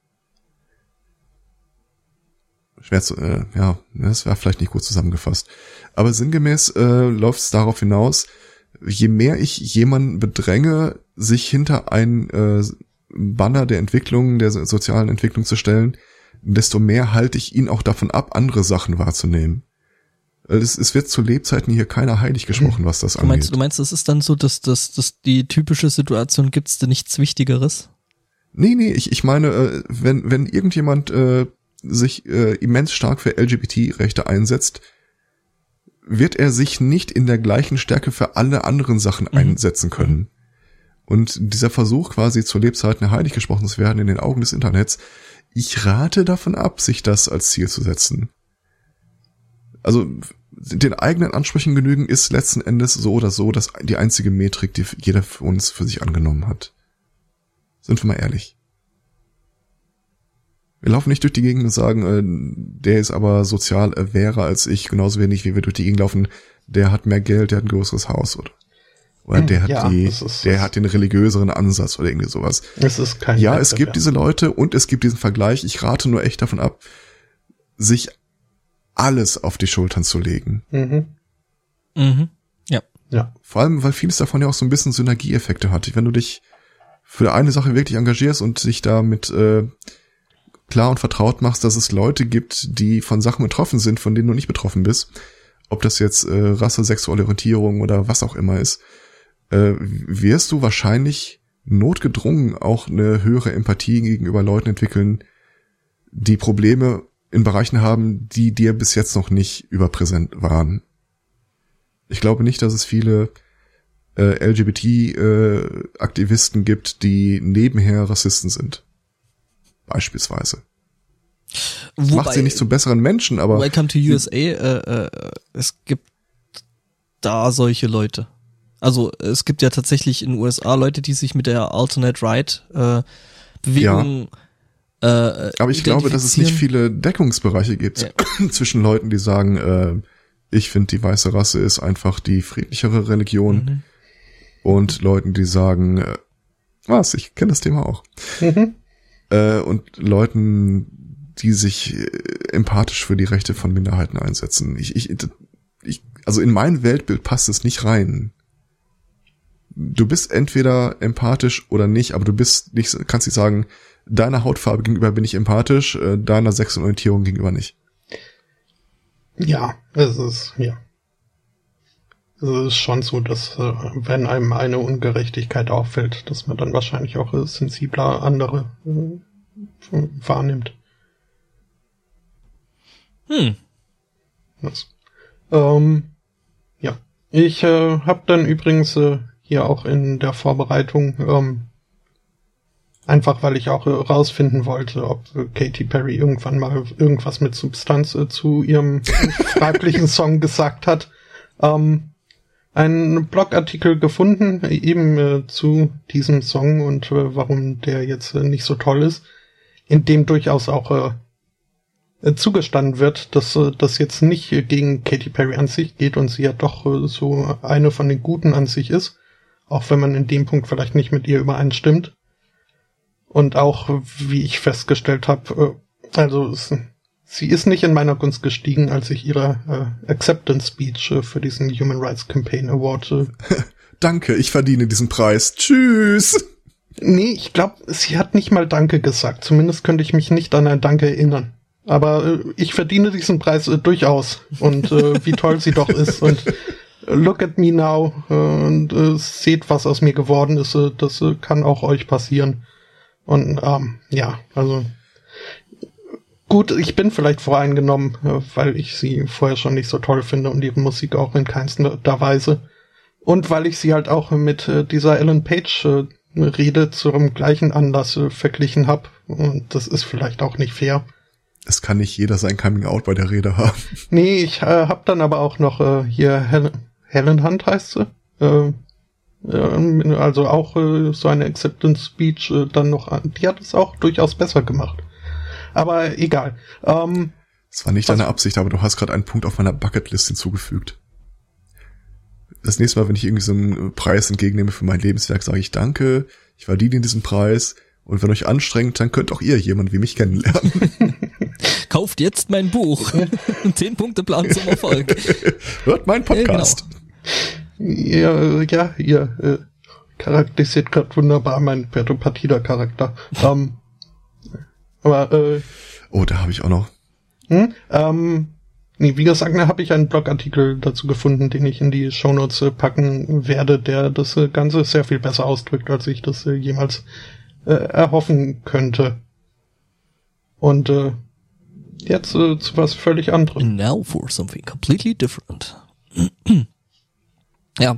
Schwer zu, äh, ja, das war vielleicht nicht gut zusammengefasst. Aber sinngemäß äh, läuft es darauf hinaus, je mehr ich jemanden bedränge, sich hinter ein äh, Banner der Entwicklung, der sozialen Entwicklung zu stellen, desto mehr halte ich ihn auch davon ab, andere Sachen wahrzunehmen. Es, es wird zu Lebzeiten hier keiner heilig gesprochen, was das du meinst, angeht. Du meinst, das ist dann so, dass, dass, dass die typische Situation gibt's denn nichts Wichtigeres? Nee, nee, ich, ich meine, äh, wenn, wenn irgendjemand äh, sich äh, immens stark für LGBT-Rechte einsetzt, wird er sich nicht in der gleichen Stärke für alle anderen Sachen mhm. einsetzen können. Und dieser Versuch quasi zu Lebzeiten heilig gesprochen zu werden in den Augen des Internets, ich rate davon ab, sich das als Ziel zu setzen also den eigenen Ansprüchen genügen ist letzten Endes so oder so das die einzige Metrik, die jeder von uns für sich angenommen hat. Sind wir mal ehrlich. Wir laufen nicht durch die Gegend und sagen, äh, der ist aber sozial wäre als ich, genauso wenig wie wir durch die Gegend laufen, der hat mehr Geld, der hat ein größeres Haus oder oder der hat ja, die, ist, der hat den religiöseren Ansatz oder irgendwie sowas. Es ist kein ja, es gibt diese Leute und es gibt diesen Vergleich. Ich rate nur echt davon ab, sich alles auf die Schultern zu legen. Mhm. Mhm. Ja. Ja. Vor allem, weil vieles davon ja auch so ein bisschen Synergieeffekte hat. Wenn du dich für eine Sache wirklich engagierst und dich damit äh, klar und vertraut machst, dass es Leute gibt, die von Sachen betroffen sind, von denen du nicht betroffen bist, ob das jetzt äh, Rasse, sexuelle Orientierung oder was auch immer ist, äh, wirst du wahrscheinlich notgedrungen auch eine höhere Empathie gegenüber Leuten entwickeln, die Probleme in Bereichen haben, die dir bis jetzt noch nicht überpräsent waren. Ich glaube nicht, dass es viele äh, LGBT-Aktivisten äh, gibt, die nebenher Rassisten sind. Beispielsweise. Wobei, Macht sie nicht zu besseren Menschen, aber. Welcome to USA, äh, äh, es gibt da solche Leute. Also es gibt ja tatsächlich in den USA Leute, die sich mit der Alternate Right äh, Bewegung ja äh, Aber ich glaube, dass es nicht viele Deckungsbereiche gibt ja. zwischen Leuten, die sagen, äh, ich finde, die weiße Rasse ist einfach die friedlichere Religion mhm. und Leuten, die sagen, äh, was, ich kenne das Thema auch. Mhm. Äh, und Leuten, die sich äh, empathisch für die Rechte von Minderheiten einsetzen. Ich, ich, ich, also in mein Weltbild passt es nicht rein. Du bist entweder empathisch oder nicht, aber du bist nicht, kannst nicht sagen, deiner Hautfarbe gegenüber bin ich empathisch, äh, deiner Sexualorientierung gegenüber nicht. Ja, es ist, ja. Es ist schon so, dass äh, wenn einem eine Ungerechtigkeit auffällt, dass man dann wahrscheinlich auch äh, sensibler andere äh, wahrnimmt. Hm. Das. Ähm, ja. Ich äh, habe dann übrigens äh, hier auch in der Vorbereitung ähm, Einfach weil ich auch rausfinden wollte, ob Katy Perry irgendwann mal irgendwas mit Substanz äh, zu ihrem fraglichen Song gesagt hat. ähm, einen Blogartikel gefunden, eben äh, zu diesem Song und äh, warum der jetzt äh, nicht so toll ist, in dem durchaus auch äh, äh zugestanden wird, dass äh, das jetzt nicht gegen Katy Perry an sich geht und sie ja doch so eine von den Guten an sich ist, auch wenn man in dem Punkt vielleicht nicht mit ihr übereinstimmt. Und auch, wie ich festgestellt habe, also es, Sie ist nicht in meiner Gunst gestiegen, als ich ihre äh, Acceptance Speech äh, für diesen Human Rights Campaign Award. Äh, Danke, ich verdiene diesen Preis. Tschüss. Nee, ich glaube, sie hat nicht mal Danke gesagt. Zumindest könnte ich mich nicht an ein Danke erinnern. Aber äh, ich verdiene diesen Preis äh, durchaus. Und äh, wie toll sie doch ist. Und look at me now. Äh, und äh, seht, was aus mir geworden ist. Äh, das äh, kann auch euch passieren. Und ähm, ja, also Gut, ich bin vielleicht voreingenommen, äh, weil ich sie vorher schon nicht so toll finde und ihre Musik auch in keinster Weise. Und weil ich sie halt auch mit äh, dieser Ellen Page äh, Rede zum gleichen Anlass verglichen habe. Und das ist vielleicht auch nicht fair. Es kann nicht jeder sein Coming Out bei der Rede haben. Nee, ich äh, habe dann aber auch noch äh, hier Helen, Helen Hunt heißt sie. Äh, also auch so eine Acceptance Speech dann noch an. Die hat es auch durchaus besser gemacht. Aber egal. Ähm, das war nicht deine Absicht, aber du hast gerade einen Punkt auf meiner Bucketlist hinzugefügt. Das nächste Mal, wenn ich irgendwie so einen Preis entgegennehme für mein Lebenswerk, sage ich Danke, ich verdiene diesen Preis. Und wenn euch anstrengt, dann könnt auch ihr jemand wie mich kennenlernen. Kauft jetzt mein Buch. Zehn Punkte Plan zum Erfolg. Hört mein Podcast. Ja, ja, ihr äh, charakterisiert gerade wunderbar meinen Pedro Partida Charakter. ähm, aber äh, oh, da habe ich auch noch. Hm, ähm, nee, wie gesagt, da habe ich einen Blogartikel dazu gefunden, den ich in die Shownotes äh, packen werde, der das äh, Ganze sehr viel besser ausdrückt, als ich das äh, jemals äh, erhoffen könnte. Und äh, jetzt äh, zu was völlig anderem. Now for something completely different. ja.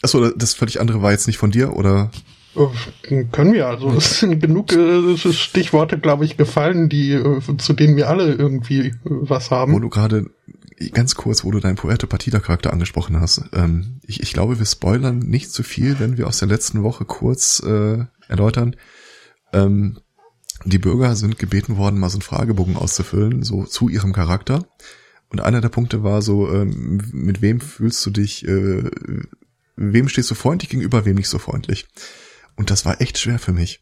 Achso, das völlig andere war jetzt nicht von dir, oder? Äh, können wir, also es sind genug äh, Stichworte, glaube ich, gefallen, die äh, zu denen wir alle irgendwie äh, was haben. Wo du gerade ganz kurz, wo du deinen Puerto Partida Charakter angesprochen hast. Ähm, ich, ich glaube, wir spoilern nicht zu viel, wenn wir aus der letzten Woche kurz äh, erläutern. Ähm, die Bürger sind gebeten worden, mal so einen Fragebogen auszufüllen, so zu ihrem Charakter. Und einer der Punkte war so, ähm, mit wem fühlst du dich, äh, wem stehst du freundlich gegenüber, wem nicht so freundlich. Und das war echt schwer für mich.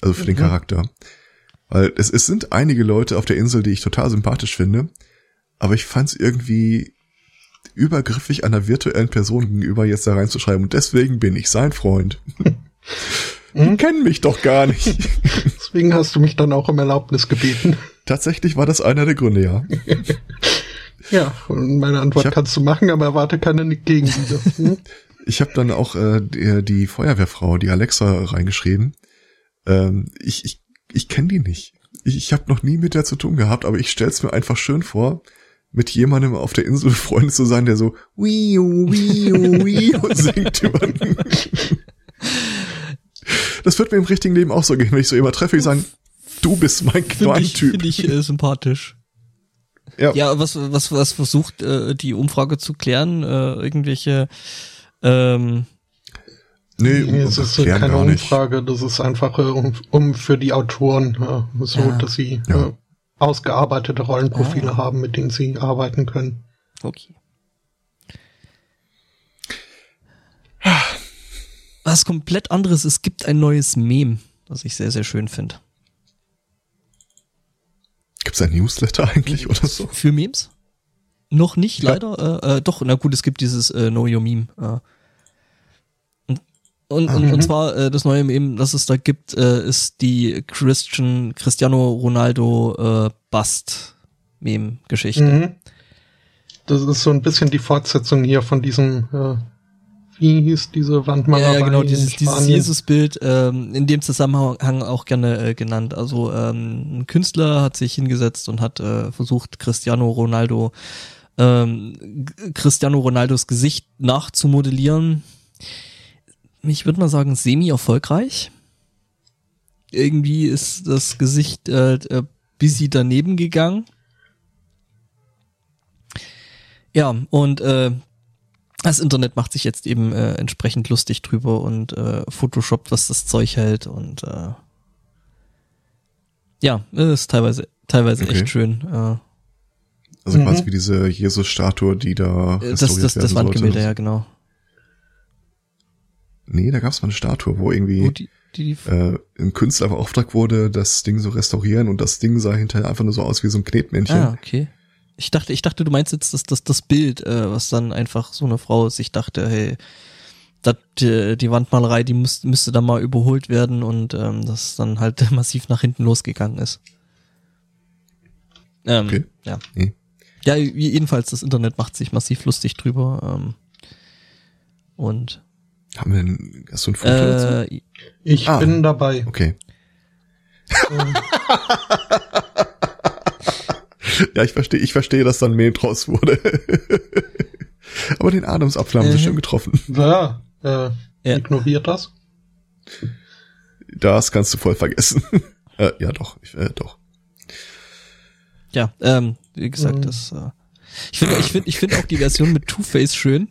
Also für mhm. den Charakter. Weil es, es sind einige Leute auf der Insel, die ich total sympathisch finde, aber ich fand es irgendwie übergriffig einer virtuellen Person gegenüber jetzt da reinzuschreiben und deswegen bin ich sein Freund. Die hm? kennen mich doch gar nicht. Deswegen hast du mich dann auch um Erlaubnis gebeten. Tatsächlich war das einer der Gründe, ja. ja, und meine Antwort hab, kannst du machen, aber erwarte keine Gegenlieder. Hm? Ich habe dann auch äh, die, die Feuerwehrfrau, die Alexa, reingeschrieben. Ähm, ich ich, ich kenne die nicht. Ich, ich habe noch nie mit der zu tun gehabt, aber ich stell's mir einfach schön vor, mit jemandem auf der Insel befreundet zu sein, der so wiu, wiu, wiu singt über Das wird mir im richtigen Leben auch so gehen, wenn ich so jemand treffe, ich sagen, du bist mein Quantyp. Finde ich, find ich äh, sympathisch. Ja. ja, was, was, was versucht äh, die Umfrage zu klären? Äh, irgendwelche ähm, Nee, nee es ist keine Umfrage, das ist einfach äh, um, um für die Autoren äh, so, ja. dass sie ja. äh, ausgearbeitete Rollenprofile ah. haben, mit denen sie arbeiten können. Okay. Was komplett anderes, es gibt ein neues Meme, das ich sehr, sehr schön finde. Gibt es ein Newsletter eigentlich oder so? Für Memes? Noch nicht, ja. leider. Äh, äh, doch, na gut, es gibt dieses äh, Know Your Meme. Äh. Und, und, mhm. und zwar äh, das neue Meme, das es da gibt, äh, ist die Christian Cristiano Ronaldo äh, Bust Meme Geschichte. Mhm. Das ist so ein bisschen die Fortsetzung hier von diesem äh, wie hieß diese Wandmalerei? Ja, genau, dieses, dieses Jesus-Bild, ähm, in dem Zusammenhang auch gerne äh, genannt. Also ähm, ein Künstler hat sich hingesetzt und hat äh, versucht, Cristiano Ronaldo ähm, Cristiano Ronaldos Gesicht nachzumodellieren. Ich würde mal sagen, semi-erfolgreich. Irgendwie ist das Gesicht äh, äh, busy daneben gegangen. Ja, und äh, das Internet macht sich jetzt eben äh, entsprechend lustig drüber und äh, Photoshop, was das Zeug hält und äh, ja, ist teilweise teilweise Okay. echt schön. Äh, Also Mhm. quasi wie diese Jesus-Statue, die da das restauriert das, das werden Wandgemälde, ja genau. Nee, da gab es mal eine Statue, wo irgendwie Wo die, die, die äh, ein Künstler beauftragt wurde, das Ding so restaurieren und das Ding sah hinterher einfach nur so aus wie so ein Knetmännchen. Ah, okay. Ich dachte, ich dachte, du meinst jetzt das, das, das Bild, äh, was dann einfach so eine Frau sich dachte, hey, dat, die, die Wandmalerei, die müsste, müsste dann mal überholt werden und ähm, das dann halt massiv nach hinten losgegangen ist. Ähm, Okay. Ja. Nee. Ja, jedenfalls, das Internet macht sich massiv lustig drüber. Ähm, und Haben wir ein, hast du ein Foto dazu? äh, Ich Ah. bin dabei. Okay. Ähm, Ja, ich verstehe, ich verstehe, dass dann Meme draus wurde. Aber den Adamsapfel haben sie Mhm. schon getroffen. ja, äh, Ja. ignoriert das. Das kannst du voll vergessen. äh, ja, doch, ich, äh, doch. ja, ähm, wie gesagt, Mhm. das äh, ich finde ich finde ich finde auch die Version mit Two-Face schön.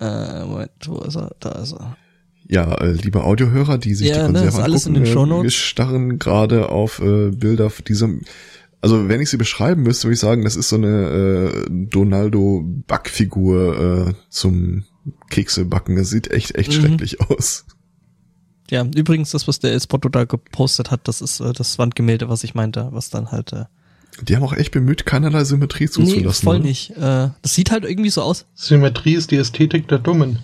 Äh, Moment, wo ist er? Da ist er. Ja, äh, liebe Audiohörer, die sich Ja, die ne, Konserve ist alles in angucken, den äh, Shownotes. wir starren gerade auf äh, Bilder dieser. Also wenn ich sie beschreiben müsste, würde ich sagen, das ist so eine äh, Donaldo-Backfigur äh, zum Keksebacken. Das sieht echt, echt Mhm. schrecklich aus. Ja, übrigens, das, was der Espotto da gepostet hat, das ist äh, das Wandgemälde, was ich meinte, was dann halt. Äh, Die haben auch echt bemüht, keinerlei Symmetrie zuzulassen. nee, voll ne? nicht. Äh, das sieht halt irgendwie so aus. Symmetrie ist die Ästhetik der Dummen.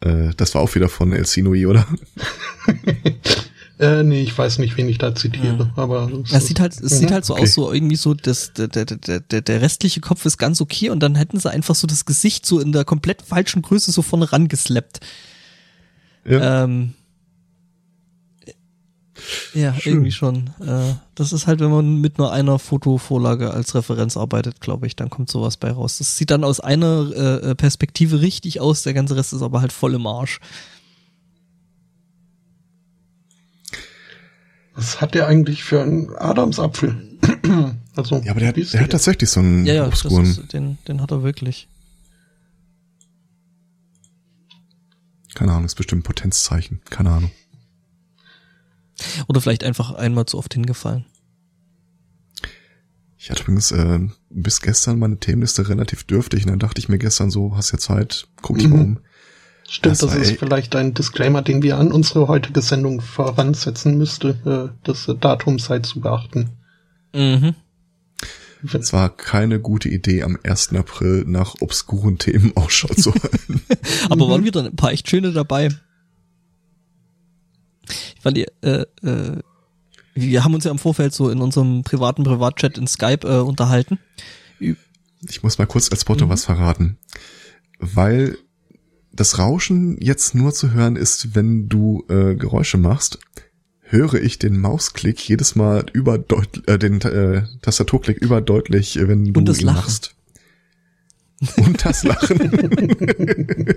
Äh, das war auch wieder von El Sinoi, oder? Äh, nee, ich weiß nicht, wen ich da zitiere, aber Es sieht halt, es Mhm. sieht halt so Okay. aus, so irgendwie so, das, der, der, der, der, der restliche Kopf ist ganz okay und dann hätten sie einfach so das Gesicht so in der komplett falschen Größe so vorne rangeslappt. Ja. Ähm, ja, Schön. irgendwie schon. Äh, das ist halt, wenn man mit nur einer Fotovorlage als Referenz arbeitet, glaube ich, dann kommt sowas bei raus. Das sieht dann aus einer äh, Perspektive richtig aus, der ganze Rest ist aber halt voll im Arsch. Was hat der eigentlich für einen Adamsapfel? also, ja, aber der, der hat tatsächlich so einen Ja, ja, obskuren. ist, den, den hat er wirklich. Keine Ahnung, ist bestimmt ein Potenzzeichen. Keine Ahnung. Oder vielleicht einfach einmal zu oft hingefallen. Ich hatte übrigens äh, bis gestern meine Themenliste relativ dürftig und dann dachte ich mir gestern so, hast ja Zeit, guck dich mal Mhm. um. Stimmt, Das das, ist vielleicht ein Disclaimer, den wir an unsere heutige Sendung voransetzen müsste, äh, das Datum sei zu beachten. Mhm. Es war keine gute Idee, am 1. April nach obskuren Themen Ausschau zu halten. Aber waren wieder ein paar echt schöne dabei. Ich fand die, äh, äh, wir haben uns ja im Vorfeld so in unserem privaten Privatchat in Skype äh, unterhalten. Ich muss mal kurz als Spotto Mhm. was verraten. Weil das Rauschen jetzt nur zu hören ist, wenn du äh, Geräusche machst, höre ich den Mausklick jedes Mal überdeutlich, äh, den äh, Tastaturklick überdeutlich, äh, wenn du Und das ihn Lachen. machst. Und das Lachen.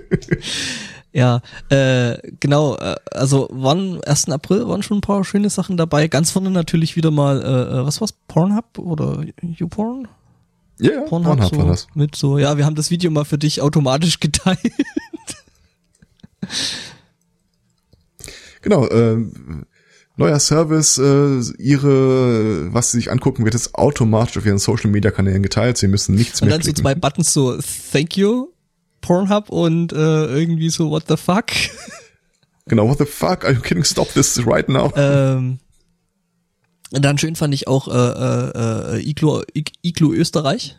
Ja, äh, genau, äh, also waren 1. April waren schon ein paar schöne Sachen dabei. Ganz vorne natürlich wieder mal, äh, äh, was war's, Pornhub oder YouPorn? Ja, yeah, Pornhub, Pornhub so war das. mit so, ja, wir haben das Video mal für dich automatisch geteilt. Genau, ähm, neuer Service, äh, ihre, was sie sich angucken, wird jetzt automatisch auf ihren Social Media Kanälen geteilt. Sie müssen nichts Und mehr dann so klicken. zwei Buttons so Thank you, Pornhub und äh, irgendwie so What the fuck. Genau, what the fuck? Are you kidding? Stop this right now. ähm, und dann schön fand ich auch äh, äh, äh, Iglo, Ig- Iglo Österreich.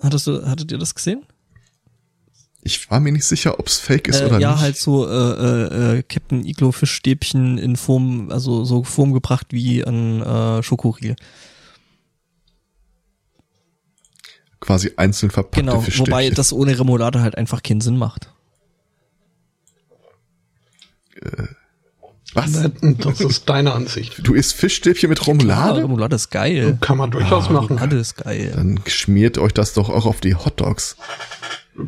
Hattest du, hattet ihr das gesehen? Ich war mir nicht sicher, ob's fake ist Äh, oder ja, nicht. halt so äh, äh, äh, Captain Iglo Fischstäbchen in Form, also so Form gebracht wie ein äh, Schokoriegel. Quasi einzeln verpackte Genau, Fischstäbchen. wobei das ohne Remoulade halt einfach keinen Sinn macht. Was? Das ist deine Ansicht. Du isst Fischstäbchen mit Ja, Remoulade? Remoulade ist geil. Kann man durchaus machen. Remoulade ist geil. Dann schmiert euch das doch auch auf die Hotdogs.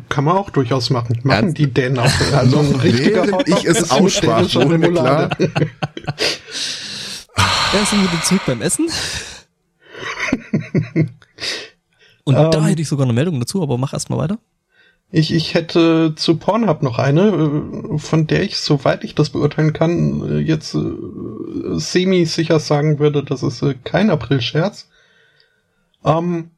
Kann man auch durchaus machen. Machen Ja, die Dänen auch. Also ein richtiger während ich es ist aussprach, wurde mir Remoulade. Ja, sind wir wieder zurück beim Essen. Und da Ähm. hätte ich sogar eine Meldung dazu, aber mach erst mal weiter. Ich, ich hätte zu Pornhub noch eine, äh, von der ich, soweit ich das beurteilen kann, äh, jetzt äh, semi-sicher sagen würde, das ist kein April-Scherz. Ähm,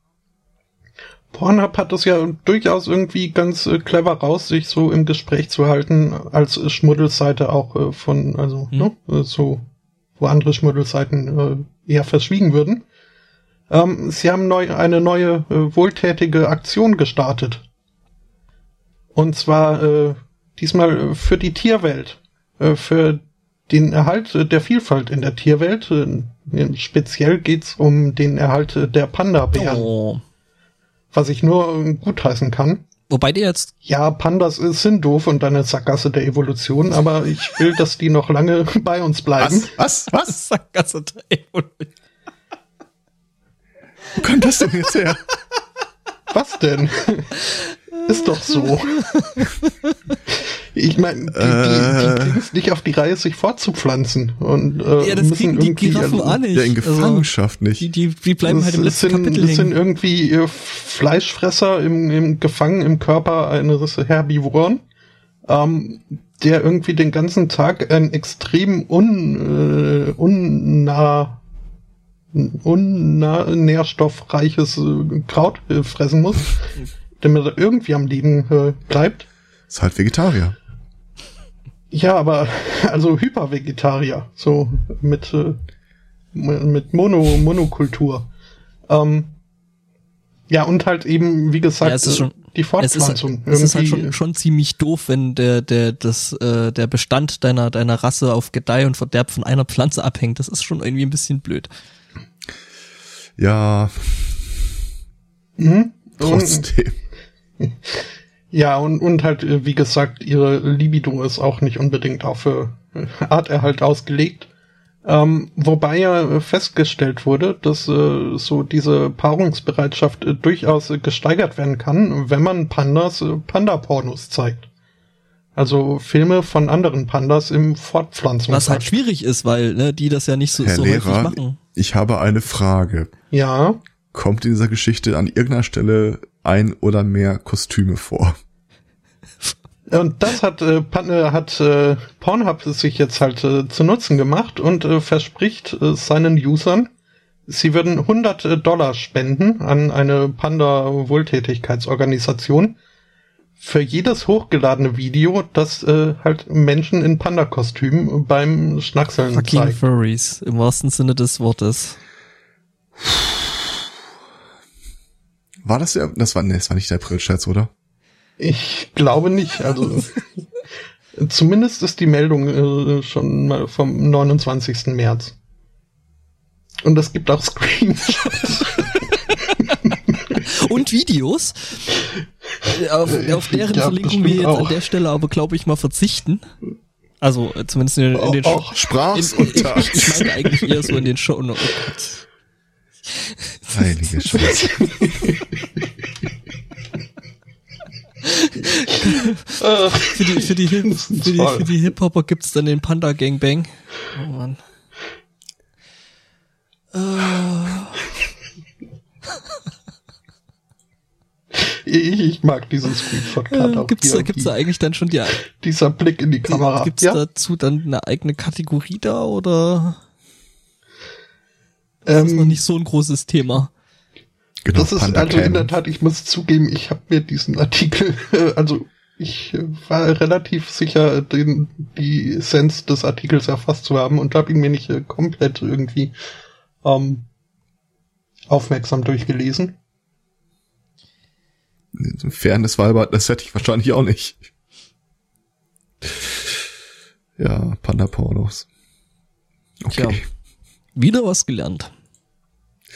Pornhub hat das ja durchaus irgendwie ganz äh, clever raus, sich so im Gespräch zu halten, als äh, Schmuddelseite auch äh, von, also Hm. ne, äh, so, wo andere Schmuddelseiten äh, eher verschwiegen würden. Ähm, sie haben neu, eine neue äh, wohltätige Aktion gestartet. Und zwar äh, diesmal für die Tierwelt, für den Erhalt der Vielfalt in der Tierwelt. Speziell geht's um den Erhalt der Panda-Bären, Oh. Was ich nur äh, gutheißen kann. Wobei die jetzt, Ja, Pandas sind doof und eine Sackgasse der Evolution, aber ich will, dass die noch lange bei uns bleiben. Was? Was? Was? Sackgasse der Evolution. Wo kommt das denn jetzt her? Was denn? Ist doch so. Ich meine, die, die, Äh. die kriegen es nicht auf die Reihe, sich fortzupflanzen. Und äh, Ja, das müssen kriegen die irgendwie Giraffen also, auch nicht. Ja, in Also, Gefangenschaft die, nicht. die, die bleiben halt im das letzten sind, Kapitel das sind irgendwie äh, Fleischfresser im, im gefangen im Körper eines Herbivoren, ähm, der irgendwie den ganzen Tag ein extrem un, äh, unnah, unnah nährstoffreiches äh, Kraut äh, fressen muss, damit er irgendwie am Leben äh, bleibt. Ist halt Vegetarier. Ja, aber also Hypervegetarier, so mit äh, mit Mono Monokultur. Ähm, ja und halt eben wie gesagt Ja, es ist schon- die Es ist, Fortpflanzung es ist halt schon, schon ziemlich doof, wenn der, der, das, äh, der Bestand deiner, deiner Rasse auf Gedeih und Verderb von einer Pflanze abhängt. Das ist schon irgendwie ein bisschen blöd. Ja, Mhm. Und, trotzdem. ja und und halt äh, wie gesagt ihre Libido ist auch nicht unbedingt auf äh, Arterhalt ausgelegt. Ähm, wobei ja festgestellt wurde, dass äh, so diese Paarungsbereitschaft äh, durchaus äh, gesteigert werden kann, wenn man Pandas äh, Panda-Pornos zeigt. Also Filme von anderen Pandas im Fortpflanzungsakt. Was halt schwierig ist, weil ne, die das ja nicht so, Herr so häufig Lehrer, machen. ich habe eine Frage. Ja, Kommt in dieser Geschichte an irgendeiner Stelle ein oder mehr Kostüme vor? und das hat, äh, äh, hat äh, Pornhub sich jetzt halt äh, zu Nutzen gemacht und äh, verspricht äh, seinen Usern, sie würden 100 Dollar spenden an eine Panda-Wohltätigkeitsorganisation für jedes hochgeladene Video, das äh, halt Menschen in Panda-Kostümen beim Schnackseln Fucking zeigt. Furries, im wahrsten Sinne des Wortes. War das der, das war, nee, das war nicht der April-Scherz, oder? Ich glaube nicht. Also zumindest ist die Meldung äh, schon mal vom 29. März. Und es gibt auch Screenshots. Und Videos, äh, auf, auf deren Ja, Verlinkung wir jetzt an auch. der Stelle aber, glaube ich, mal verzichten. Also äh, zumindest in, in den Sprach's ich, meine eigentlich eher so in den Show. Gott. Heilige Scheiße. Äh, Für die, für die, Hip, für die, für die Hip-Hopper gibt's dann den Panda Gangbang. Oh Mann. ich, ich mag diesen Screenshot gerade Äh, gibt's, da eigentlich dann schon die, dieser Blick in die Kamera. gibt's ja, dazu dann eine eigene Kategorie da oder ist das noch ähm, nicht so ein großes Thema? Genau, das ist Panda also in der Tat, ich muss zugeben, ich habe mir diesen Artikel, äh, also ich äh, war relativ sicher, den, die Essenz des Artikels erfasst zu haben und habe ihn mir nicht äh, komplett irgendwie ähm, aufmerksam durchgelesen. Fairness Walbert, das hätte ich wahrscheinlich auch nicht. Ja, Panda-Pornos. Okay. Tja. Wieder was gelernt.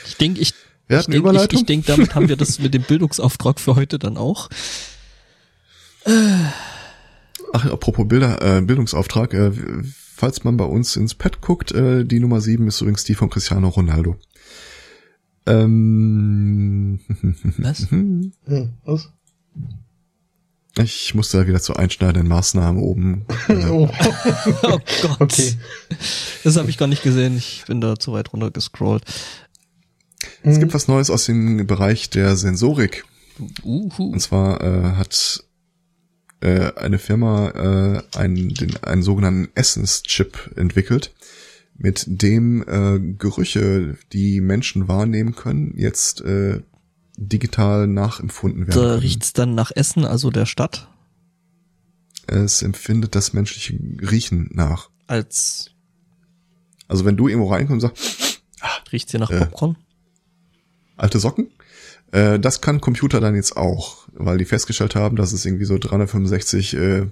Ich denke, ich, ich denke, ich, ich denk, damit haben wir das mit dem Bildungsauftrag für heute dann auch. Ach, apropos Bilder, äh, Bildungsauftrag, äh, falls man bei uns ins Pad guckt, äh, die Nummer 7 ist übrigens die von Cristiano Ronaldo. Ähm, Was? Hm, was? ich musste da wieder zu einschneidenden Maßnahmen oben. Äh, Oh, Oh Gott. okay. Das habe ich gar nicht gesehen. Ich bin da zu weit runter gescrollt. Es gibt was Neues aus dem Bereich der Sensorik. Uhu. Und zwar äh, hat äh, eine Firma äh, einen, den, einen sogenannten Essenschip entwickelt, mit dem äh, Gerüche, die Menschen wahrnehmen können, jetzt äh, digital nachempfunden werden. Da riecht's dann nach Essen, also der Stadt, Es empfindet das menschliche Riechen nach. als Also wenn du irgendwo reinkommst und sagst, riecht's hier nach Äh. Popcorn. Alte Socken, äh, das kann Computer dann jetzt auch, weil die festgestellt haben, dass es irgendwie so 365 äh,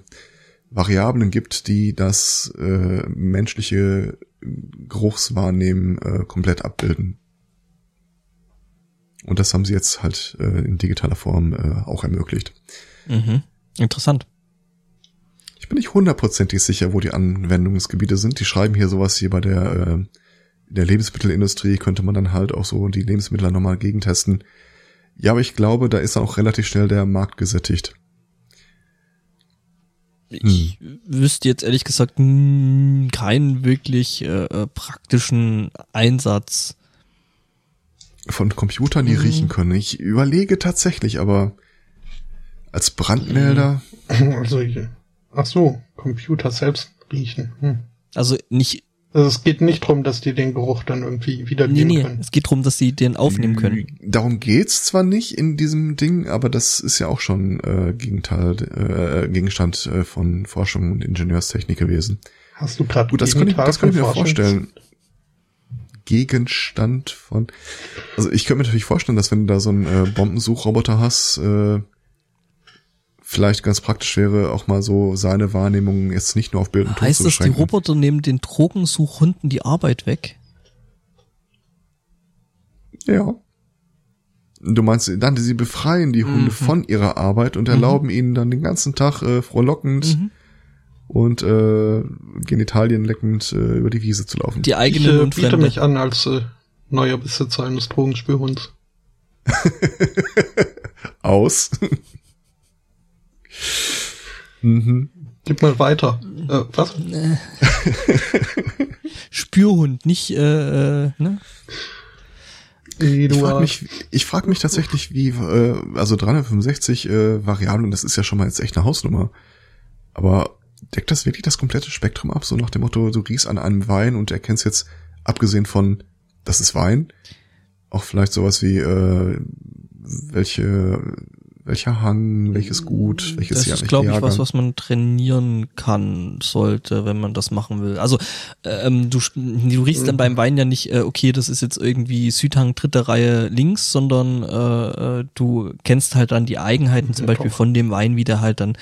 Variablen gibt, die das äh, menschliche Geruchswahrnehmen äh, komplett abbilden. Und das haben sie jetzt halt äh, in digitaler Form äh, auch ermöglicht. Mhm. Interessant. Ich bin nicht hundertprozentig sicher, wo die Anwendungsgebiete sind. Die schreiben hier sowas hier bei der, äh, in der Lebensmittelindustrie könnte man dann halt auch so die Lebensmittel nochmal gegentesten. Ja, aber ich glaube, da ist dann auch relativ schnell der Markt gesättigt. Ich wüsste jetzt ehrlich gesagt mh, keinen wirklich äh, äh, praktischen Einsatz. Von Computern, die Mhm. riechen können. Ich überlege tatsächlich, aber als Brandmelder, Also, ach so, Computer selbst riechen. Hm. Also nicht, Also es geht nicht drum, dass die den Geruch dann irgendwie nee, wiedergeben nee, können. es geht darum, dass sie den aufnehmen können. Darum geht's zwar nicht in diesem Ding, aber das ist ja auch schon äh, Gegenteil, äh, Gegenstand äh, von Forschung und Ingenieurstechnik gewesen. Hast du gerade Gut, das kann ich, das kann ich mir vorstellen. Gegenstand von. Also ich könnte mir natürlich vorstellen, dass wenn du da so einen äh, Bombensuchroboter hast, äh, vielleicht ganz praktisch wäre, auch mal so seine Wahrnehmung jetzt nicht nur auf Bild und Ton Heißt zu das, die beschränken. Roboter nehmen den Drogensuchhunden die Arbeit weg? Ja. Du meinst, dann sie befreien die Hunde Mhm. von ihrer Arbeit und erlauben ihnen dann den ganzen Tag äh, frohlockend Mhm. und äh, Genitalien leckend äh, über die Wiese zu laufen. Die Ich eigenen äh, und biete Fremde. mich an als äh, neuer Besitzer eines Drogenspürhunds. Aus. Mhm. Gib mal weiter. Äh, was? Spürhund, nicht, äh, äh, ne? Ich frage mich, ich frag mich tatsächlich, wie, äh, also 365 äh, Variablen, das ist ja schon mal jetzt echt eine Hausnummer. Aber deckt das wirklich das komplette Spektrum ab? So nach dem Motto, du riechst an einem Wein und erkennst jetzt, abgesehen von, das ist Wein, auch vielleicht sowas wie, äh, welche, welcher Hang, welches Gut, welches Das Jahr, ist, welcher glaube ich, was, was man trainieren kann, sollte, wenn man das machen will. Also, ähm, du, du riechst Mhm. dann beim Wein ja nicht, äh, okay, das ist jetzt irgendwie Südhang dritte Reihe links, sondern äh, äh, du kennst halt dann die Eigenheiten zum Beispiel von dem Wein, wie der halt dann,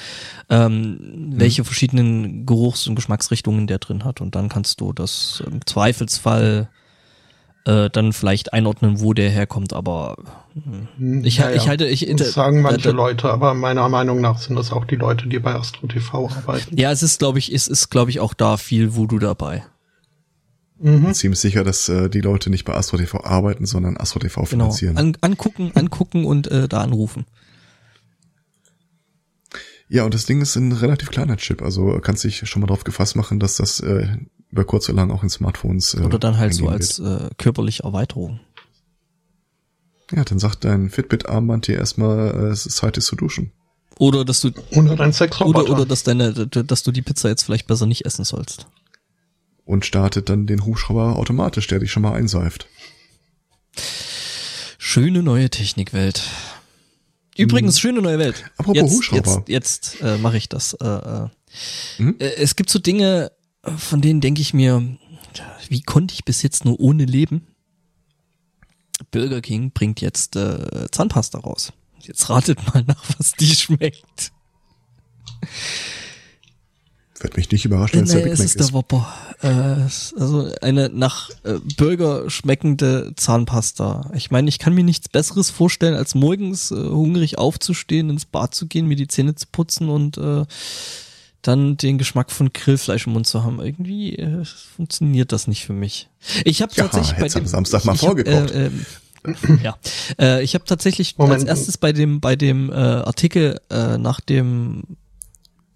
ähm, Mhm. welche verschiedenen Geruchs- und Geschmacksrichtungen der drin hat. Und dann kannst du das im Zweifelsfall äh, dann vielleicht einordnen, wo der herkommt, aber Hm, ich, naja, ich halte, ich, Das sagen manche da- da- Leute, aber meiner Meinung nach sind das auch die Leute, die bei Astro TV arbeiten. Ja, es ist, glaube ich, es ist, glaube ich, auch da viel Voodoo dabei. Mhm. Ziemlich sicher, dass äh, die Leute nicht bei Astro TV arbeiten, sondern Astro TV Genau. finanzieren. An, angucken, angucken und äh, da anrufen. Ja, und das Ding ist ein relativ kleiner Chip, also kannst dich schon mal drauf gefasst machen, dass das äh, über kurz oder lang auch in Smartphones äh, Oder dann halt so als äh, körperliche Erweiterung. Ja, dann sagt dein Fitbit-Armband dir erstmal, äh, es ist Zeit, dich zu duschen. Oder dass du Oder dein oder, oder dass deine, dass du die Pizza jetzt vielleicht besser nicht essen sollst. Und startet dann den Hubschrauber automatisch, der dich schon mal einseift. Schöne neue Technikwelt. Übrigens, schöne neue Welt. Apropos jetzt, Hubschrauber. Jetzt, jetzt äh, mache ich das. Äh, äh. Mhm. Äh, Es gibt so Dinge, von denen denke ich mir, wie konnte ich bis jetzt nur ohne leben? Burger King bringt jetzt äh, Zahnpasta raus. Jetzt ratet mal nach, was die schmeckt. Wird mich nicht überraschen, wenn es der Nee, Big es Mac ist der ist. Whopper. Äh, es- also eine nach äh, Burger schmeckende Zahnpasta. Ich meine, ich kann mir nichts Besseres vorstellen, als morgens äh, hungrig aufzustehen, ins Bad zu gehen, mir die Zähne zu putzen und äh, dann den Geschmack von Grillfleisch im Mund zu haben. Irgendwie äh, funktioniert das nicht für mich. Ich habe Ja, tatsächlich bei dem Samstag mal ich hab, vorgekocht. Äh, ähm, ja, äh, ich habe tatsächlich Moment. als erstes bei dem bei dem äh, Artikel äh, nach dem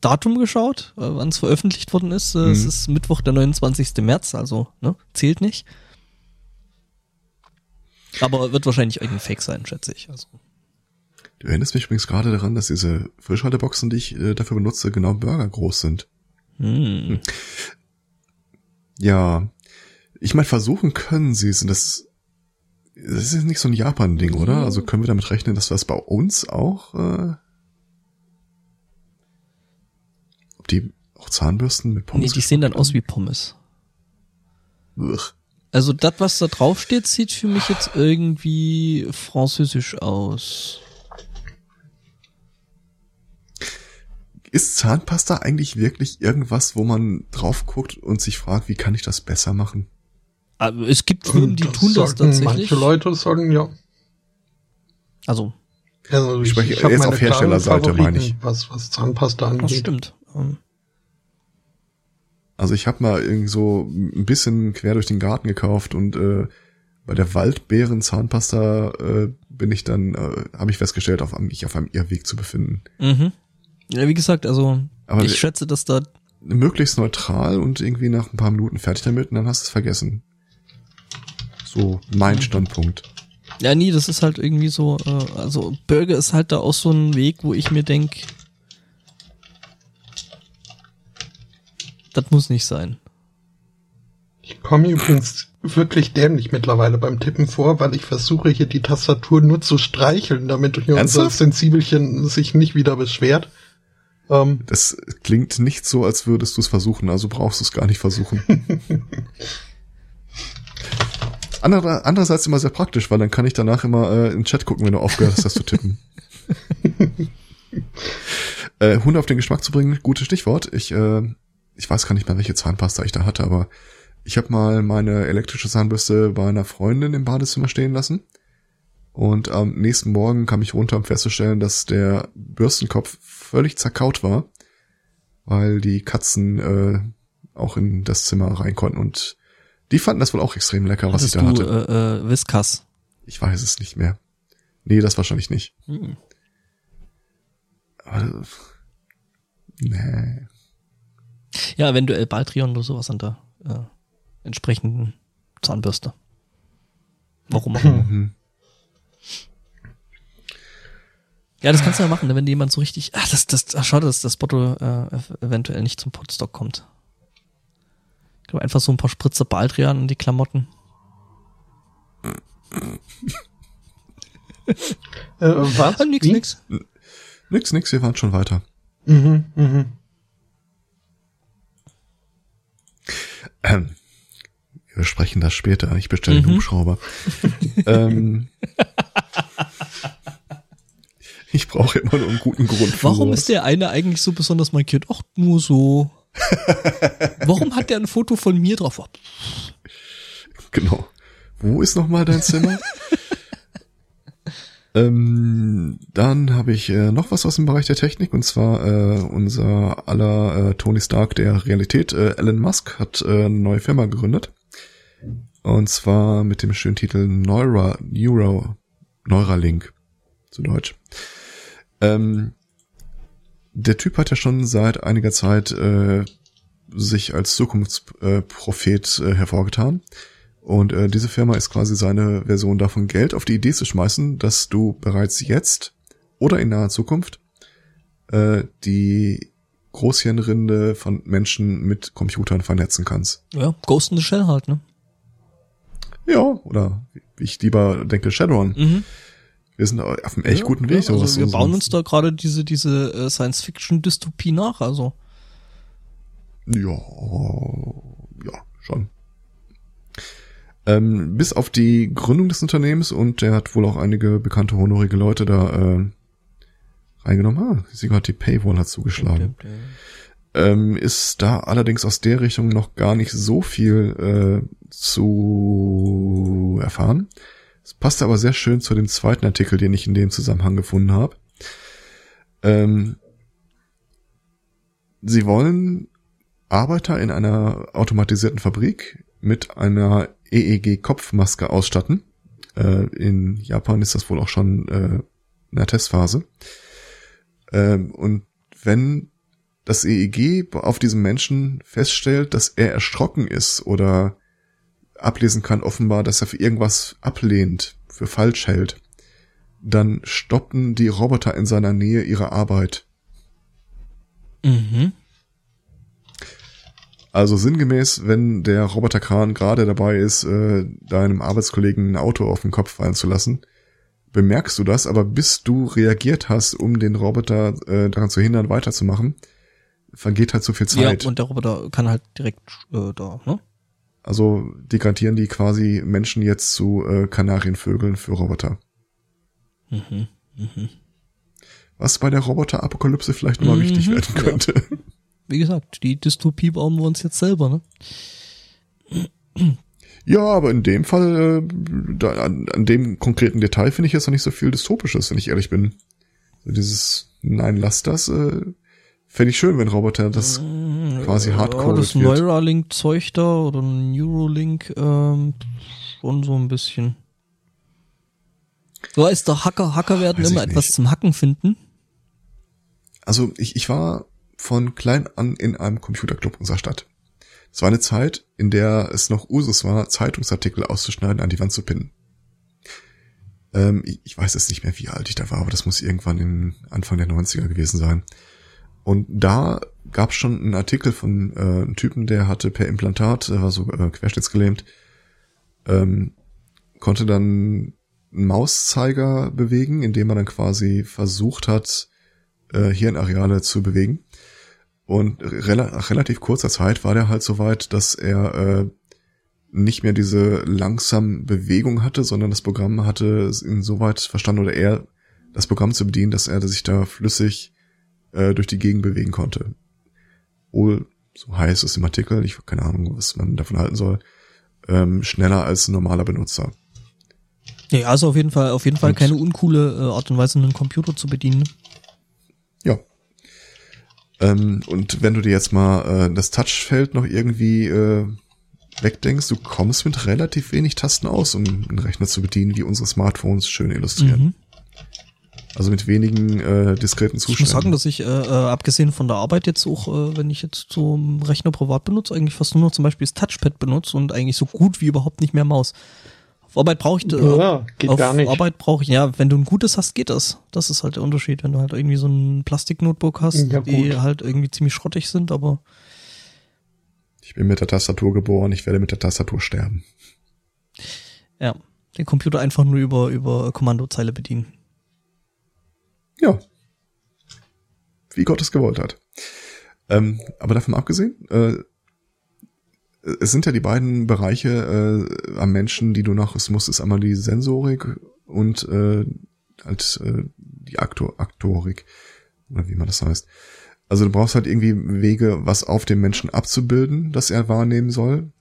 Datum geschaut, äh, wann es veröffentlicht worden ist. Äh, Es Mhm. ist Mittwoch, der 29. März, also ne, zählt nicht. Aber wird wahrscheinlich irgendein Fake sein, schätze ich. Also. Du erinnerst mich übrigens gerade daran, dass diese Frischhalteboxen, die ich äh, dafür benutze, genau Burger groß sind. Hm. Ja, ich meine, versuchen können sie es. Und das, das ist nicht so ein Japan-Ding, oder? Also können wir damit rechnen, dass das bei uns auch, äh, ob die auch Zahnbürsten mit Nee, die sehen dann aus wie Pommes. Uch. Also das, was da draufsteht, sieht für mich jetzt irgendwie französisch aus. Ist Zahnpasta eigentlich wirklich irgendwas, wo man drauf guckt und sich fragt, wie kann ich das besser machen? Aber es gibt Firmen, die tun das tatsächlich. Manche Leute sagen, ja. Also, Also Ich spreche hab jetzt auf Herstellerseite, meine ich. Was, was Zahnpasta das angeht. stimmt. Ähm, Also ich habe mal irgendwie so ein bisschen quer durch den Garten gekauft und äh, bei der Waldbeeren Zahnpasta äh, bin ich dann, äh, habe ich festgestellt, auf, mich auf einem Irrweg zu befinden. Mhm. Ja, wie gesagt, also Aber ich schätze, dass da Möglichst neutral und irgendwie nach ein paar Minuten fertig damit und dann hast du es vergessen. So mein Standpunkt. Ja, nie, das ist halt irgendwie so, äh, also Burger ist halt da auch so ein Weg, wo ich mir denk, das muss nicht sein. Ich komme übrigens wirklich dämlich mittlerweile beim Tippen vor, weil ich versuche hier die Tastatur nur zu streicheln, damit unser? Sensibelchen sich nicht wieder beschwert. Ähm, Das klingt nicht so, als würdest du es versuchen, also brauchst du es gar nicht versuchen. Andere, andererseits immer sehr praktisch, weil dann kann ich danach immer äh, in den Chat gucken, wenn du aufgehört hast, das zu tippen. äh, Hunde auf den Geschmack zu bringen, gutes Stichwort. Ich, äh, ich weiß gar nicht mehr, welche Zahnpasta ich da hatte, aber ich habe mal meine elektrische Zahnbürste bei einer Freundin im Badezimmer stehen lassen. Und am nächsten Morgen kam ich runter, um festzustellen, dass der Bürstenkopf völlig zerkaut war, weil die Katzen äh, auch in das Zimmer rein konnten. Und die fanden das wohl auch extrem lecker, was Hattest ich da du hatte. äh, äh, Whiskas? Ich weiß es nicht mehr. Nee, das wahrscheinlich nicht. Hm. Aber, nee. Ja, eventuell Baldrion oder sowas an der äh, entsprechenden Zahnbürste. Warum auch immer. Mhm. Ja, das kannst du ja machen, ne, wenn jemand so richtig. Ach, das, das, ach, schade, dass das Botto äh, eventuell nicht zum Podstock kommt. Ich glaube, einfach so ein paar Spritzer Baldrian in die Klamotten. äh, was? Ah, nix, Wie? nix. Nix, nix, wir waren schon weiter. Mhm, mhm. Ähm, wir besprechen das später. Ich bestelle den Mhm. Hubschrauber. ähm, ich brauche immer nur einen guten Grund für Warum sowas. ist der eine eigentlich so besonders markiert? Ach, nur so. Warum hat der ein Foto von mir drauf? Genau. Wo ist nochmal dein Zimmer? ähm, dann habe ich äh, noch was aus dem Bereich der Technik und zwar äh, unser aller äh, Tony Stark der Realität, äh, Elon Musk, hat äh, eine neue Firma gegründet. Und zwar mit dem schönen Titel Neura, Neuro, Neuralink zu Deutsch. Ähm, der Typ hat ja schon seit einiger Zeit äh, sich als Zukunftsprophet äh, hervorgetan. Und äh, diese Firma ist quasi seine Version davon, Geld auf die Idee zu schmeißen, dass du bereits jetzt oder in naher Zukunft äh, die Großhirnrinde von Menschen mit Computern vernetzen kannst. Ja, Ghost in the Shell halt, ne? Ja, oder ich lieber denke, Shadowrun. Mhm. Wir sind auf einem echt ja, guten Weg. Ja, also wir so- bauen uns da gerade diese, diese äh, Science-Fiction-Dystopie nach, also. Ja, ja, schon. Ähm, bis auf die Gründung des Unternehmens und der hat wohl auch einige bekannte honorige Leute da äh, reingenommen. Ah, sie hat die Paywall hat zugeschlagen. Ähm, ist da allerdings aus der Richtung noch gar nicht so viel äh, zu erfahren. Es passt aber sehr schön zu dem zweiten Artikel, den ich in dem Zusammenhang gefunden habe. Ähm, sie wollen Arbeiter in einer automatisierten Fabrik mit einer EEG-Kopfmaske ausstatten. Äh, in Japan ist das wohl auch schon äh, in der Testphase. Ähm, und wenn das EEG auf diesem Menschen feststellt, dass er erschrocken ist oder ablesen kann offenbar, dass er für irgendwas ablehnt, für falsch hält, dann stoppen die Roboter in seiner Nähe ihre Arbeit. Mhm. Also sinngemäß, wenn der Roboterkran gerade dabei ist, äh, deinem Arbeitskollegen ein Auto auf den Kopf fallen zu lassen, bemerkst du das, aber bis du reagiert hast, um den Roboter äh, daran zu hindern, weiterzumachen, vergeht halt so viel Zeit. Ja, und der Roboter kann halt direkt äh, da, ne? Also degradieren die quasi Menschen jetzt zu äh, Kanarienvögeln für Roboter. Mhm. Mhm. Was bei der Roboterapokalypse vielleicht nochmal Mhm, wichtig werden ja. könnte. Wie gesagt, die Dystopie bauen wir uns jetzt selber, ne? Ja, aber in dem Fall, äh, da, an, an dem konkreten Detail finde ich jetzt noch nicht so viel Dystopisches, wenn ich ehrlich bin. Dieses Nein, lass das, äh, fände ich schön, wenn Roboter das quasi hardcore ja, das. Neuralink-Zeug da oder Neuralink, ähm, schon so ein bisschen. Du weißt doch, Hacker, Hacker werden Weiß immer etwas zum Hacken finden. Also ich, ich war von klein an in einem Computerclub unserer Stadt. Es war eine Zeit, in der es noch Usus war, Zeitungsartikel auszuschneiden, an die Wand zu pinnen. Ähm, ich, ich weiß jetzt nicht mehr, wie alt ich da war, aber das muss irgendwann im Anfang der 90er gewesen sein. Und da gab es schon einen Artikel von äh, einem Typen, der hatte per Implantat, äh, war so äh, querschnittsgelähmt, ähm, konnte dann einen Mauszeiger bewegen, indem er dann quasi versucht hat, äh, Hirnareale zu bewegen. Und rela nach relativ kurzer Zeit war der halt so weit, dass er äh, nicht mehr diese langsam Bewegung hatte, sondern das Programm hatte insoweit verstanden oder er das Programm zu bedienen, dass er sich da flüssig äh, durch die Gegend bewegen konnte. Wohl, so heißt es im Artikel, ich habe keine Ahnung, was man davon halten soll, ähm, schneller als ein normaler Benutzer. Ja, also auf jeden Fall, auf jeden Fall Und- keine uncoole äh, Art und Weise, einen Computer zu bedienen. ne? Ja. Ähm, und wenn du dir jetzt mal äh, das Touchfeld noch irgendwie äh, wegdenkst, du kommst mit relativ wenig Tasten aus, um einen Rechner zu bedienen, wie unsere Smartphones schön illustrieren. Mhm. Also mit wenigen äh, diskreten Ich muss Zuständen. sagen, dass ich, äh, äh, abgesehen von der Arbeit jetzt auch, äh, wenn ich jetzt so einen Rechner privat benutze, eigentlich fast nur noch zum Beispiel das Touchpad benutze und eigentlich so gut wie überhaupt nicht mehr Maus. Auf Arbeit brauche ich, äh, Ja, geht auf gar nicht. Arbeit brauche ich, ja, wenn du ein gutes hast, geht das. Das ist halt der Unterschied, wenn du halt irgendwie so ein Plastik-Notebook hast, Ja, die halt irgendwie ziemlich schrottig sind, aber ich bin mit der Tastatur geboren, ich werde mit der Tastatur sterben. ja, den Computer einfach nur über, über Kommandozeile bedienen. Ja. Wie Gott es gewollt hat. Ähm, aber davon abgesehen, äh, es sind ja die beiden Bereiche äh, am Menschen, die du noch, es muss, ist einmal die Sensorik und äh, halt äh, die Aktor, Aktorik, oder wie man das heißt. Also du brauchst halt irgendwie Wege, was auf dem Menschen abzubilden, das er wahrnehmen soll.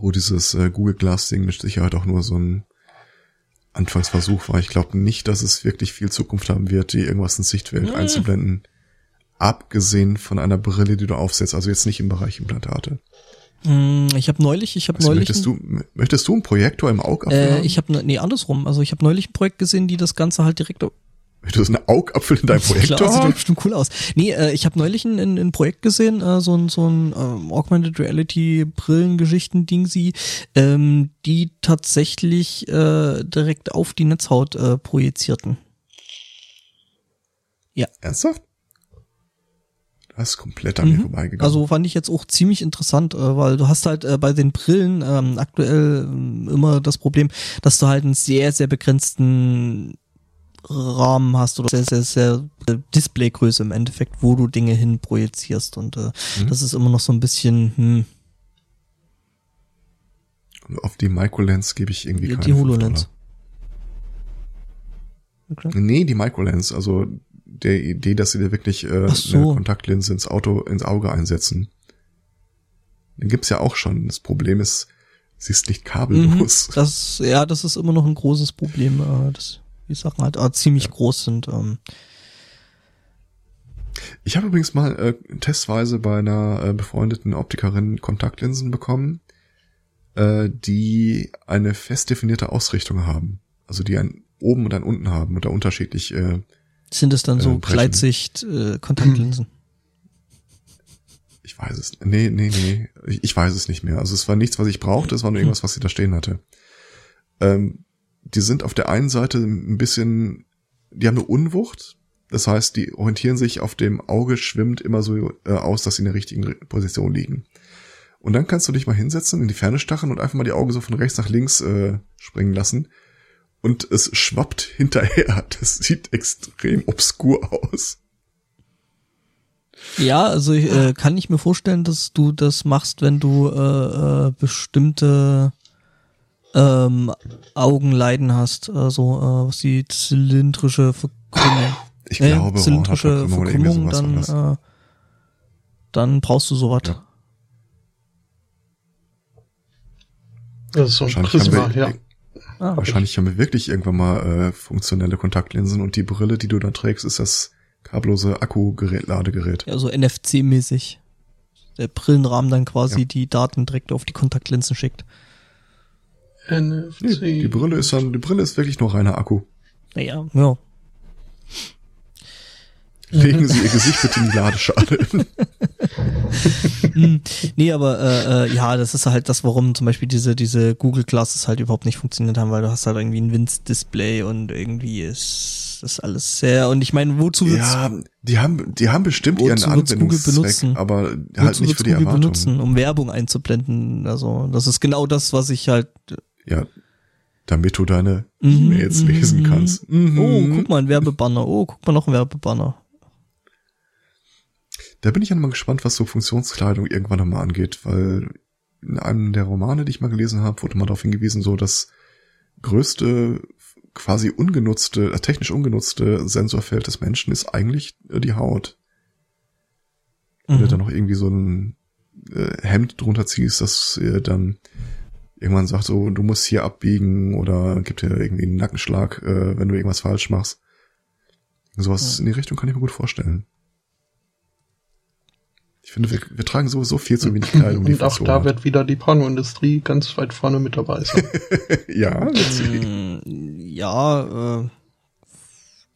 Wo dieses äh, Google Glass Ding mit Sicherheit auch nur so ein Anfangsversuch war. Ich glaube nicht, dass es wirklich viel Zukunft haben wird, dir irgendwas ins Sichtfeld Mm. einzublenden. Abgesehen von einer Brille, die du aufsetzt, also jetzt nicht im Bereich Implantate. Hm, Ich habe neulich, ich habe Also neulich, möchtest, du, möchtest du einen Projektor im Augapfel äh, haben? ich habe nee andersrum. Also ich habe neulich ein Projekt gesehen, die das Ganze halt direkt du einen Augapfel in deinem Projektor Klar, sieht doch bestimmt cool aus. Nee, äh, ich habe neulich ein, ein, ein Projekt gesehen, äh, so ein, so ein ähm, Augmented Reality Brillengeschichten-Ding sie, ähm, die tatsächlich äh, direkt auf die Netzhaut äh, projizierten. Ernsthaft? Das ist komplett an mir Mhm. vorbeigegangen. Also fand ich jetzt auch ziemlich interessant, äh, weil du hast halt äh, bei den Brillen ähm, aktuell ähm, immer das Problem, dass du halt einen sehr, sehr begrenzten Rahmen hast oder sehr, sehr, sehr äh, Displaygröße im Endeffekt, wo du Dinge hin projizierst und äh, Mhm. das ist immer noch so ein bisschen, hm, Und auf die Microlens gebe ich irgendwie keine die 5 HoloLens. Okay. Nee, die Microlens, also der Idee, dass sie dir wirklich äh, so. eine Kontaktlinse ins Auto, ins Auge einsetzen. Den gibt's ja auch schon. Das Problem ist, sie ist nicht Mhm, kabellos. das, ja, das ist immer noch ein großes Problem, äh, dass die Sachen halt äh, ziemlich Ja. groß sind. Ähm, Ich habe übrigens mal äh, testweise bei einer äh, befreundeten Optikerin Kontaktlinsen bekommen, äh, die eine fest definierte Ausrichtung haben. Also die ein oben und ein unten haben und da unterschiedlich. Äh, sind es dann Äh, so. Gleitsicht äh, Kontaktlinsen? ich weiß es. Nee, nee, nee. Ich, ich weiß es nicht mehr. Also es war nichts, was ich brauchte, es war nur irgendwas, was sie da stehen hatte. Ähm, die sind auf der einen Seite ein bisschen, die haben eine Unwucht. Das heißt, die orientieren sich auf dem Auge schwimmt immer so äh, aus, dass sie in der richtigen Position liegen. Und dann kannst du dich mal hinsetzen, in die Ferne stachen und einfach mal die Augen so von rechts nach links äh, springen lassen. Und es schwappt hinterher. Das sieht extrem obskur aus. Ja, also ich, äh, kann ich mir vorstellen, dass du das machst, wenn du äh, äh, bestimmte ähm, Augenleiden hast, also äh, was die zylindrische Verkrümmung. Ich glaube, äh, zylindrische Verkrümmung, dann, äh, dann brauchst du sowas. Ja. Das ist so ein Wahrscheinlich Prisma, haben wir, ja. Ah, okay. Wahrscheinlich haben wir wirklich irgendwann mal äh, funktionelle Kontaktlinsen und die Brille, die du dann trägst, ist das kabellose Akkugerät, Ladegerät. Ja, so NFC-mäßig. Der Brillenrahmen dann quasi Ja. die Daten direkt auf die Kontaktlinsen schickt. NFC. Nee, die Brille ist dann, die Brille ist wirklich nur reiner Akku. Naja, ja. Legen Sie Ihr Gesicht bitte in die Ladeschale. Hm, nee, aber äh, äh, ja, das ist halt das, warum zum Beispiel diese, diese Google Glasses halt überhaupt nicht funktioniert haben, weil du hast halt irgendwie ein Winz-Display und irgendwie ist das alles sehr, und ich meine, wozu wird's, ja, die haben, die haben bestimmt ihren Wozu wird's Google Anwendungszweck, benutzen? aber halt wozu nicht für die Google Erwartung. benutzen, um Werbung einzublenden? Also, das ist genau das, was ich halt Ja, damit du deine Mhm, E-Mails mhm, lesen mhm. kannst. Mhm. Oh, guck mal, ein Werbebanner. Oh, guck mal, noch ein Werbebanner. Da bin ich ja mal gespannt, was so Funktionskleidung irgendwann nochmal angeht, weil in einem der Romane, die ich mal gelesen habe, wurde mal darauf hingewiesen, so das größte, quasi ungenutzte, äh, technisch ungenutzte Sensorfeld des Menschen ist eigentlich äh, die Haut. Wenn du Mhm. dann noch irgendwie so ein äh, Hemd drunter ziehst, das äh, dann irgendwann sagt so, du musst hier abbiegen oder gibt dir irgendwie einen Nackenschlag, äh, wenn du irgendwas falsch machst. Sowas in die Richtung kann ich mir gut vorstellen. Ich finde, wir, wir tragen sowieso viel zu wenig Kleidung. die Und auch da hat. wird wieder die Pornoindustrie ganz weit vorne mit dabei sein. ja, witzig. Mm, Ja, äh,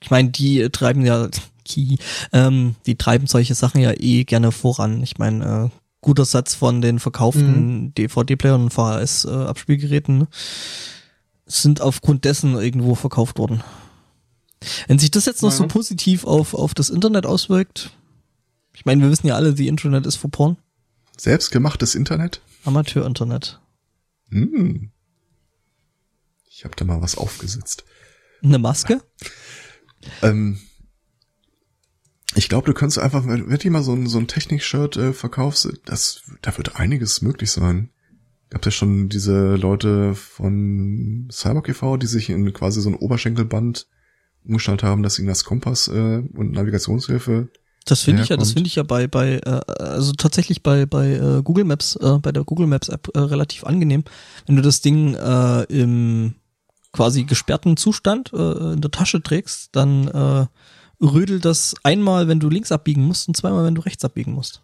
ich meine, die treiben ja, die, ähm, die treiben solche Sachen ja eh gerne voran. Ich meine, äh, guter Satz von den verkauften DVD-Playern und VHS-Abspielgeräten ne, sind aufgrund dessen irgendwo verkauft worden. Wenn sich das jetzt noch so Mhm. positiv auf, auf das Internet auswirkt, ich meine, wir wissen ja alle, die Internet ist for Porn. Selbstgemachtes Internet? Amateur-Internet. Hm. Ich habe da mal was aufgesetzt. Eine Maske? Ähm, ich glaube, du kannst einfach, wenn du mal so ein, so ein Technik-Shirt äh, verkaufst, das, da wird einiges möglich sein. Gab ja schon diese Leute von Cyborg e.V., die sich in quasi so ein Oberschenkelband umgestellt haben, dass ihnen das Kompass äh, und Navigationshilfe Das finde ich ja, das finde ich ja bei, bei, äh, also tatsächlich bei, bei äh, Google Maps, äh, bei der Google Maps App äh, relativ angenehm. Wenn du das Ding äh, im quasi gesperrten Zustand äh, in der Tasche trägst, dann äh, rödelt das einmal, wenn du links abbiegen musst und zweimal, wenn du rechts abbiegen musst.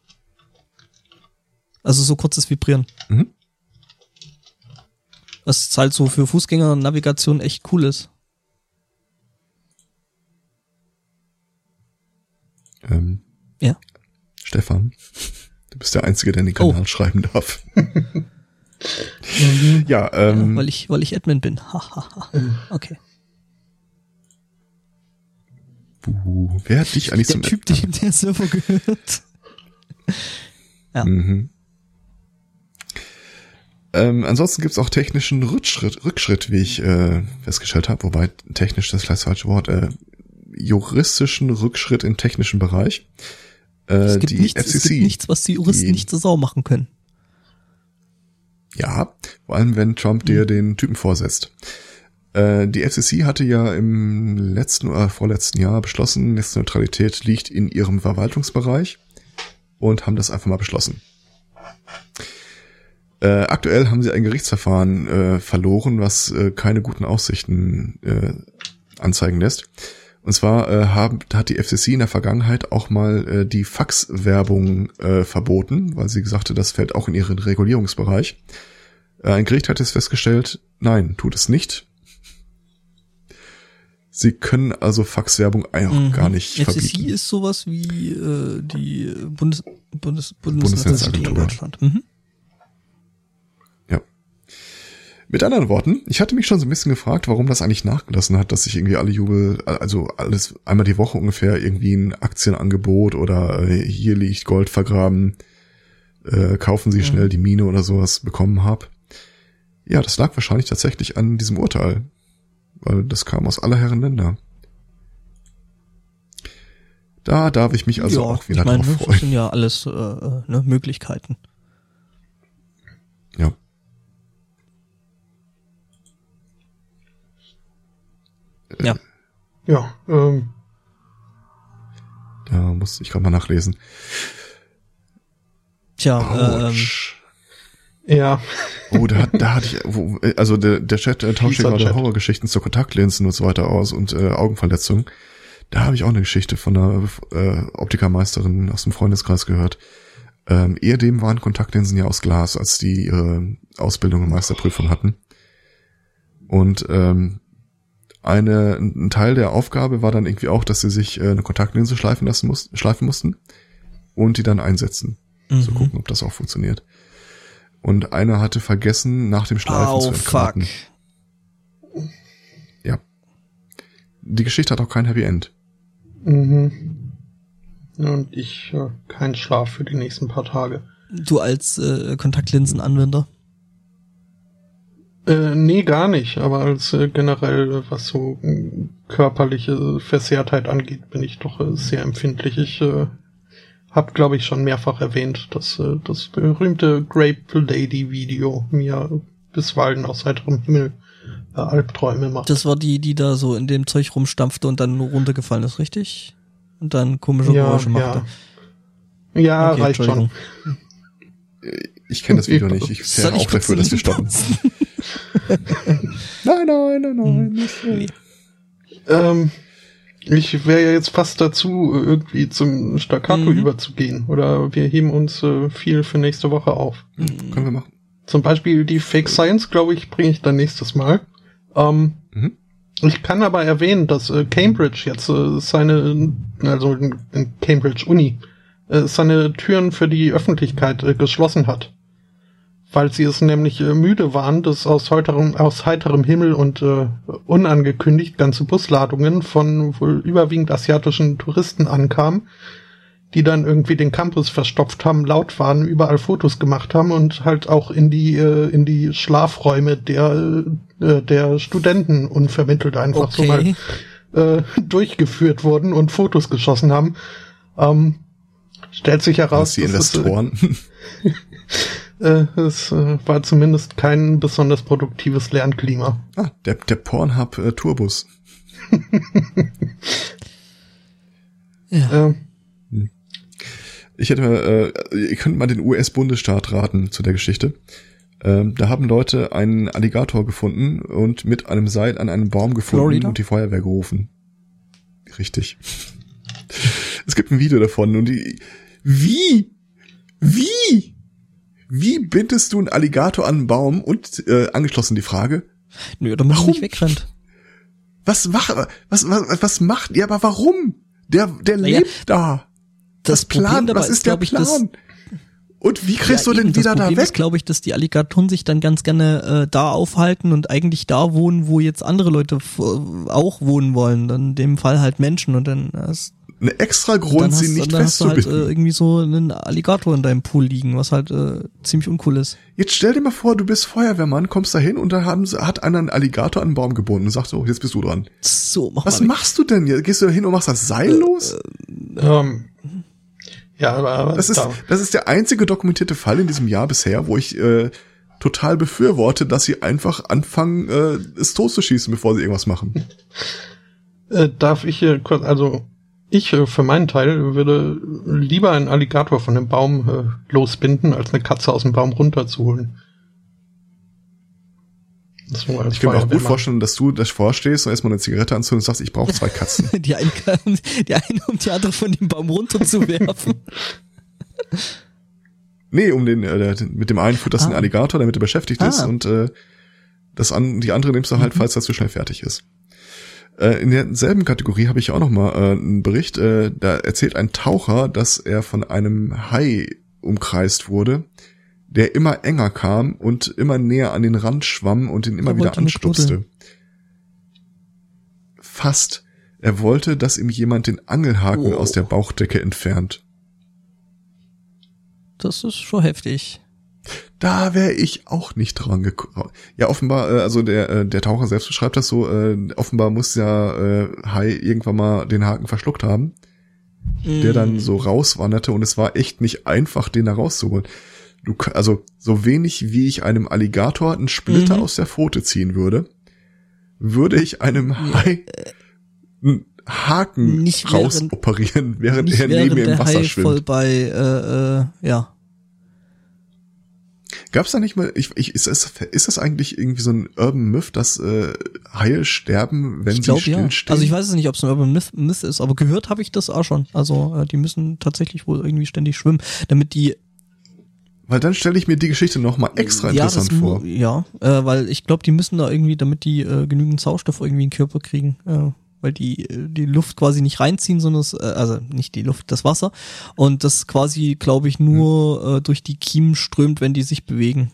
Also so kurzes Vibrieren. Mhm. Was halt so für Fußgänger-Navigation echt cool ist. Ähm, Ja. Stefan, du bist der Einzige, der den Oh. Kanal schreiben darf. ja, ähm, ja, weil ich, weil ich Admin bin. Okay. Buh, wer hat dich eigentlich Der zum Typ, dem der Server gehört. Ja. Mhm. Ähm, ansonsten gibt's auch technischen Rückschritt, Rückschritt, wie ich äh, festgestellt habe, wobei technisch das vielleicht das falsche Wort, äh, juristischen Rückschritt im technischen Bereich. Äh, Es gibt, die nichts, FCC. es gibt nichts, was die Juristen die- nicht zur Sau machen können. Ja, vor allem wenn Trump dir den Typen vorsetzt. Äh, die FCC hatte ja im letzten oder vorletzten Jahr beschlossen, Netzneutralität liegt in ihrem Verwaltungsbereich und haben das einfach mal beschlossen. Äh, aktuell haben sie ein Gerichtsverfahren äh, verloren, was äh, keine guten Aussichten äh, anzeigen lässt. Und zwar äh, haben, hat die FCC in der Vergangenheit auch mal die Faxwerbung verboten, weil sie gesagt hat, das fällt auch in ihren Regulierungsbereich. Ein Gericht hat es festgestellt, nein, tut es nicht. Sie können also Faxwerbung auch Mhm. gar nicht FCC verbieten. ist sowas wie äh, die Bundes, Bundes, Bundesnetzagentur. in Deutschland. Mhm. Ja. Mit anderen Worten, ich hatte mich schon so ein bisschen gefragt, warum das eigentlich nachgelassen hat, dass sich irgendwie alle Jubel, also alles einmal die Woche ungefähr irgendwie ein Aktienangebot oder äh, hier liegt Gold vergraben, äh, kaufen Sie schnell die Mine oder sowas bekommen habe. Ja, das lag wahrscheinlich tatsächlich an diesem Urteil, weil das kam aus aller Herren Länder. Da darf ich mich also auch wieder ich meine, drauf Das freuen. sind ja alles äh, äh, ne, Möglichkeiten. Ja. Ja. Ja, ähm, Da muss ich gerade mal nachlesen. Tja, ähm, Autsch. Ja, Oh, da, hat- da hatte ich, also der, der Chat äh, tauscht hier gerade. Horrorgeschichten zur Kontaktlinsen und so weiter aus und äh, Augenverletzungen. Da habe ich auch eine Geschichte von einer äh, Optikermeisterin aus dem Freundeskreis gehört. Ähm, ehedem waren Kontaktlinsen ja aus Glas, als die ihre Ausbildung und Meisterprüfung hatten. Und ähm, eine, ein Teil der Aufgabe war dann irgendwie auch, dass sie sich äh, eine Kontaktlinse schleifen lassen mussten, schleifen mussten und die dann einsetzen. So mhm. gucken, ob das auch funktioniert. Und einer hatte vergessen, nach dem Schleifen oh zu fuck. entkarten. Ja. Die Geschichte hat auch kein Happy End. mhm. Und ich äh, kein Schlaf für die nächsten paar Tage. Du als äh, Kontaktlinsenanwender. Äh, nee, gar nicht. Aber als äh, generell, was so äh, körperliche Versehrtheit angeht, bin ich doch äh, sehr empfindlich. Ich äh, habe, glaube ich, schon mehrfach erwähnt, dass äh, das berühmte Grape Lady Video mir bisweilen aus heiterem Himmel äh, Albträume macht. Das war die, die da so in dem Zeug rumstampfte und dann nur runtergefallen ist, richtig? Und dann komische ja, Geräusche machte. ja. ja Okay, reicht schon. Entschuldigung. Ich kenne das Video nicht. Ich wäre auch dafür, dass wir stoppen. Nein, nein, nein, nein. Nee. Ähm, ich wäre ja jetzt fast dazu, irgendwie zum Staccato Mhm. überzugehen. Oder wir heben uns äh, viel für nächste Woche auf. Können wir machen. Zum Beispiel die Fake Science, glaube ich, bringe ich dann nächstes Mal. Ähm, Mhm. Ich kann aber erwähnen, dass äh, Cambridge jetzt äh, seine, also in in Cambridge Uni, äh, seine Türen für die Öffentlichkeit äh, geschlossen hat. Weil sie es nämlich äh, müde waren, dass aus heiterem, aus heiterem Himmel und äh, unangekündigt ganze Busladungen von wohl überwiegend asiatischen Touristen ankamen, die dann irgendwie den Campus verstopft haben, laut waren, überall Fotos gemacht haben und halt auch in die äh, in die Schlafräume der äh, der Studenten unvermittelt einfach so mal Okay. äh, durchgeführt wurden und Fotos geschossen haben. Ähm, stellt sich heraus, Was die dass es, Investoren. äh, es äh, war zumindest kein besonders produktives Lernklima. ah, der, der Pornhub äh, Tourbus. Ja. Äh, Ich hätte mal, äh, ihr könnt mal den US-Bundesstaat raten zu der Geschichte. Ähm, da haben Leute einen Alligator gefunden und mit einem Seil an einem Baum gefunden Florida? und die Feuerwehr gerufen. Richtig. es gibt ein Video davon und die, wie? Wie? Wie bindest du einen Alligator an einen Baum und äh, angeschlossen die Frage, Nö, damit er nicht wegrennt. was macht, was, was, was macht, ja, aber warum? Der, der Naja, lebt da. Das Was Plan, was ist der ich, dass- Plan? Und wie kriegst Ja, du denn wieder das da weg? ist, glaube ich, dass die Alligatoren sich dann ganz gerne äh, da aufhalten und eigentlich da wohnen, wo jetzt andere Leute auch wohnen wollen. Dann in dem Fall halt Menschen und dann, ist- Ein extra dann, Grund, hast, sie nicht dann hast du halt äh, festzubinden. irgendwie so einen Alligator in deinem Pool liegen, was halt äh, ziemlich uncool ist. Jetzt stell dir mal vor, du bist Feuerwehrmann, kommst da hin und da haben, sie- hat einer einen Alligator an einen Baum gebunden und sagt so, jetzt bist du dran. So, mach Was mal. machst du denn? jetzt? Gehst du da hin und machst das Seil Äh, los? ähm, ja, aber Das ist, da, das ist der einzige dokumentierte Fall in diesem Jahr bisher, wo ich äh, total befürworte, dass sie einfach anfangen, äh, es totzuschießen, bevor sie irgendwas machen. äh, darf ich hier kurz, also ich äh, für meinen Teil würde lieber einen Alligator von dem Baum äh, losbinden, als eine Katze aus dem Baum runterzuholen. Ich kann mir auch gut vorstellen, dass du das vorstehst und erstmal eine Zigarette anzündest und sagst, ich brauche zwei Katzen. Die eine, die eine um die andere von dem Baum runterzuwerfen. Nee, um den, äh, mit dem einen futterst du Ah. den Alligator, damit er beschäftigt ist Ah. und äh, das an, die andere nimmst du halt, falls das zu schnell fertig ist. Äh, in derselben Kategorie habe ich auch noch mal äh, einen Bericht, äh, da erzählt ein Taucher, dass er von einem Hai umkreist wurde, der immer enger kam und immer näher an den Rand schwamm und ihn immer Er wieder anstupste. Fast. Er wollte, dass ihm jemand den Angelhaken Oh. aus der Bauchdecke entfernt. Das ist schon heftig. Da wäre ich auch nicht dran gekommen. Ja, offenbar, äh, also der, äh, der Taucher selbst beschreibt das so, äh, offenbar muss ja äh, Hai irgendwann mal den Haken verschluckt haben, der Mm. dann so rauswanderte und es war echt nicht einfach, den da rauszuholen. Du, also so wenig wie ich einem Alligator einen Splitter Mhm. aus der Pfote ziehen würde, würde ich einem Hai einen Haken Nicht während- rausoperieren, während Nicht er neben mir im der Wasser Hai schwimmt. voll bei, äh, äh, ja. Gab's da nicht mal, ich, ich, ist, das, ist das eigentlich irgendwie so ein Urban Myth, dass äh, Haie sterben, wenn ich sie glaube ja. stillstehen? Also ich weiß es nicht, ob es ein Urban Myth, Myth ist, aber gehört habe ich das auch schon. Also äh, die müssen tatsächlich wohl irgendwie ständig schwimmen, damit die Weil dann stelle ich mir die Geschichte noch mal extra ja, interessant das vor. Ja, äh, weil ich glaube, die müssen da irgendwie, damit die äh, genügend Sauerstoff irgendwie in den Körper kriegen, äh, weil die die Luft quasi nicht reinziehen, sondern es, äh, also nicht die Luft, das Wasser und das quasi, glaube ich, nur Hm. äh, durch die Kiemen strömt, wenn die sich bewegen.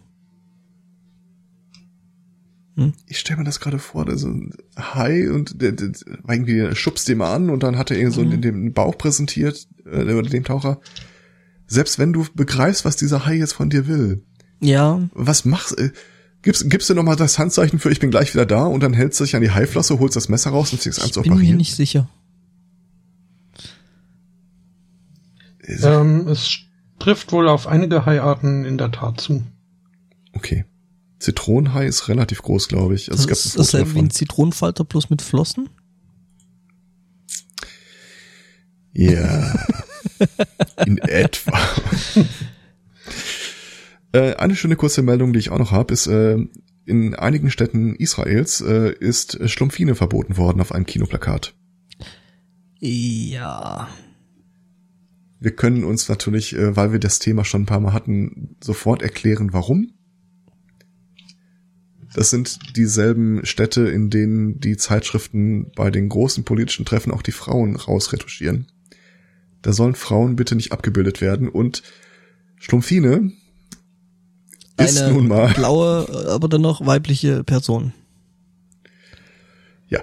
Ich stelle mir das gerade vor, da so ein Hai und der, der, irgendwie schubst den mal an und dann hat er irgendwie so Mhm. in dem Bauch präsentiert, äh, oder dem Taucher. Selbst wenn du begreifst, was dieser Hai jetzt von dir will, Ja, was machst äh, Gibst, gibst du noch mal das Handzeichen für ich bin gleich wieder da und dann hältst du dich an die Haiflosse, holst das Messer raus und fängst an ich zu bin mir operieren? nicht sicher. Ähm, es trifft wohl auf einige Haiarten in der Tat zu. Okay. Zitronenhai ist relativ groß, glaube ich. Also Das es ist gab dasselbe wie ein. Zitronenfalter plus mit Flossen. Ja. In etwa. äh, eine schöne kurze Meldung, die ich auch noch habe, ist, äh, in einigen Städten Israels äh, ist Schlumpfine verboten worden auf einem Kinoplakat. Ja. Wir können uns natürlich, äh, weil wir das Thema schon ein paar Mal hatten, sofort erklären, warum. Das sind dieselben Städte, in denen die Zeitschriften bei den großen politischen Treffen auch die Frauen rausretuschieren. Da sollen Frauen bitte nicht abgebildet werden und Schlumpfine ist Eine nun mal, blaue, aber dann noch weibliche Person. ja.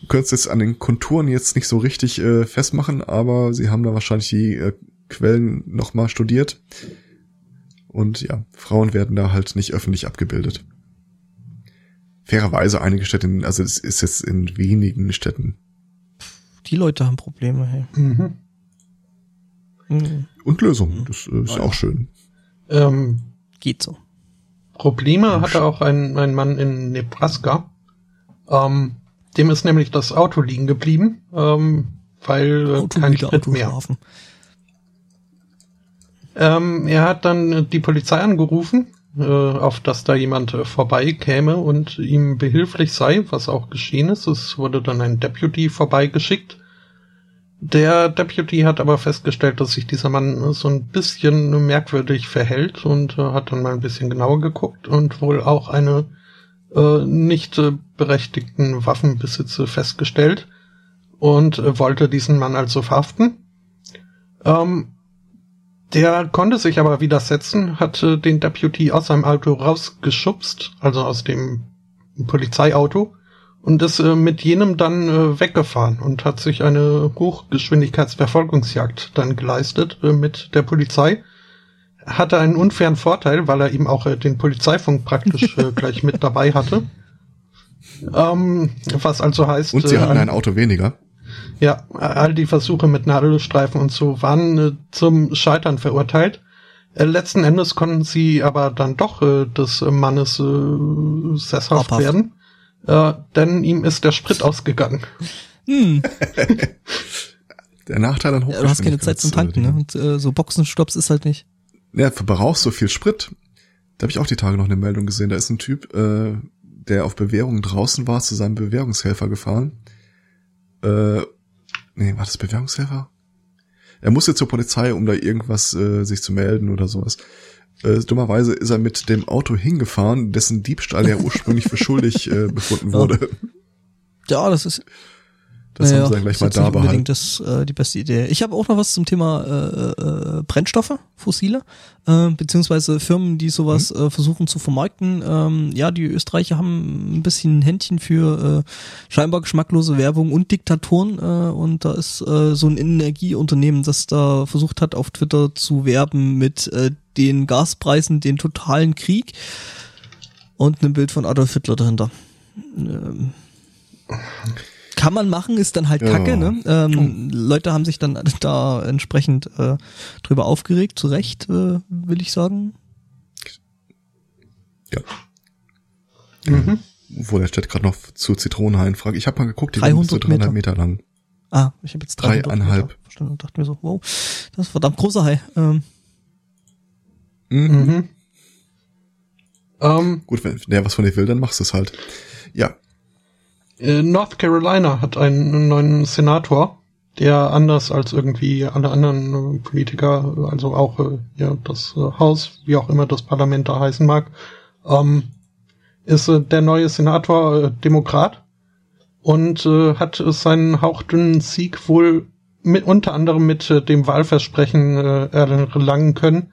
Du könntest jetzt an den Konturen jetzt nicht so richtig äh, festmachen, aber sie haben da wahrscheinlich die äh, Quellen nochmal studiert. Und ja, Frauen werden da halt nicht öffentlich abgebildet. Fairerweise einige Städte, also es ist jetzt in wenigen Städten. Die Leute haben Probleme, hey. Mhm. Hm, Und Lösungen, das äh, ist ja. auch schön. Ähm, geht so. Probleme hatte auch ein, ein Mann in Nebraska. Ähm, dem ist nämlich das Auto liegen geblieben, ähm, weil äh, Auto kein Sprit mehr. Ähm, er hat dann äh, die Polizei angerufen, äh, auf dass da jemand äh, vorbeikäme und ihm behilflich sei, was auch geschehen ist. Es wurde dann ein Deputy vorbeigeschickt. Der Deputy hat aber festgestellt, dass sich dieser Mann so ein bisschen merkwürdig verhält und äh, hat dann mal ein bisschen genauer geguckt und wohl auch eine äh, nicht äh, berechtigten Waffenbesitze festgestellt und äh, wollte diesen Mann also verhaften. Ähm, der konnte sich aber widersetzen, hat äh, den Deputy aus seinem Auto rausgeschubst, also aus dem Polizeiauto, und ist äh, mit jenem dann äh, weggefahren und hat sich eine Hochgeschwindigkeitsverfolgungsjagd dann geleistet äh, mit der Polizei. Hatte einen unfairen Vorteil, weil er eben auch äh, den Polizeifunk praktisch äh, gleich mit dabei hatte. Ähm, was also heißt, Und sie äh, hatten an- ein Auto weniger. ja, all die Versuche mit Nadelstreifen und so waren äh, zum Scheitern verurteilt. Äh, letzten Endes konnten sie aber dann doch äh, des Mannes äh, sesshaft Habhaft. werden, äh, denn ihm ist der Sprit ausgegangen. Hm, Der Nachteil an ja, du hast keine Zeit zum Tanken, ne? Und äh, so Boxenstopps ist halt nicht. Ja, verbrauchst so viel Sprit. Da habe ich auch die Tage noch eine Meldung gesehen. Da ist ein Typ, äh, der auf Bewährung draußen war, zu seinem Bewährungshelfer gefahren. Äh, nee, war das Bewährungshelfer? Er musste zur Polizei, um da irgendwas äh, sich zu melden oder sowas. Äh, dummerweise ist er mit dem Auto hingefahren, dessen Diebstahl er ursprünglich für schuldig äh, befunden Ja. wurde. Ja, das ist. Das naja, haben sie dann gleich mal da nicht unbedingt behalten. das äh, die beste Idee. Ich habe auch noch was zum Thema äh, äh, Brennstoffe, fossile, äh, beziehungsweise Firmen, die sowas äh, versuchen zu vermarkten. Ähm, ja, die Österreicher haben ein bisschen ein Händchen für äh, scheinbar geschmacklose Werbung und Diktatoren äh, und da ist äh, so ein Energieunternehmen, das da versucht hat, auf Twitter zu werben mit äh, den Gaspreisen, den totalen Krieg und einem Bild von Adolf Hitler dahinter. Ähm, kann man machen, ist dann halt Ja. kacke, ne? Ähm, Leute haben sich dann da entsprechend äh, drüber aufgeregt, zu Recht, äh, will ich sagen. Ja. Mhm. Wo der Chat gerade noch zu Zitronenhain fragt. Ich habe mal geguckt, die sind bis zu 300 300 Meter lang. Ah, ich habe jetzt 300 Dreieinhalb. Meter verstanden und dachte mir so, wow, das ist ein verdammt großer Hai. Ähm, Mhm. Mhm. Ähm, Gut, wenn der was von dir will, dann machst du es halt. Ja, North Carolina hat einen neuen Senator, der anders als irgendwie alle anderen äh, Politiker, also auch äh, ja, das äh, Haus, wie auch immer das Parlament da heißen mag, ähm, ist äh, der neue Senator äh, Demokrat und äh, hat äh, seinen hauchdünnen Sieg wohl mit, unter anderem mit äh, dem Wahlversprechen äh, erlangen können,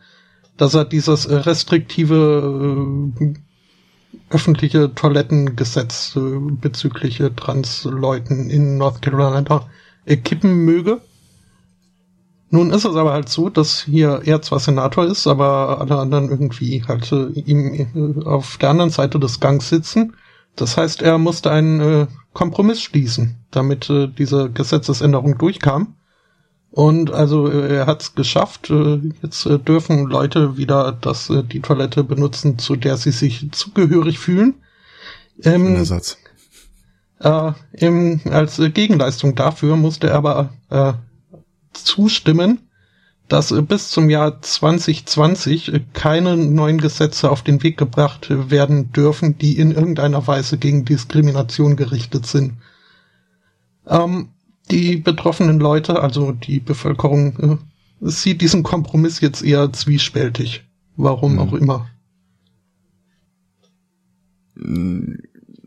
dass er dieses äh, restriktive äh, öffentliche Toilettengesetz bezüglich Transleuten in North Carolina kippen möge. Nun ist es aber halt so, dass hier er zwar Senator ist, aber alle anderen irgendwie halt äh, ihm äh, auf der anderen Seite des Gangs sitzen. Das heißt, er musste einen äh, Kompromiss schließen, damit äh, diese Gesetzesänderung durchkam. Und also äh, er hat es geschafft. Äh, jetzt äh, dürfen Leute wieder das die Toilette benutzen, zu der sie sich zugehörig fühlen. Ähm, schöner Satz. äh, im, als Gegenleistung dafür musste er aber äh, zustimmen, dass bis zum Jahr 2020 äh, keine neuen Gesetze auf den Weg gebracht werden dürfen, die in irgendeiner Weise gegen Diskrimination gerichtet sind. Ähm, die betroffenen Leute, also die Bevölkerung, äh, sieht diesen Kompromiss jetzt eher zwiespältig. Warum Mhm. auch immer. Mm,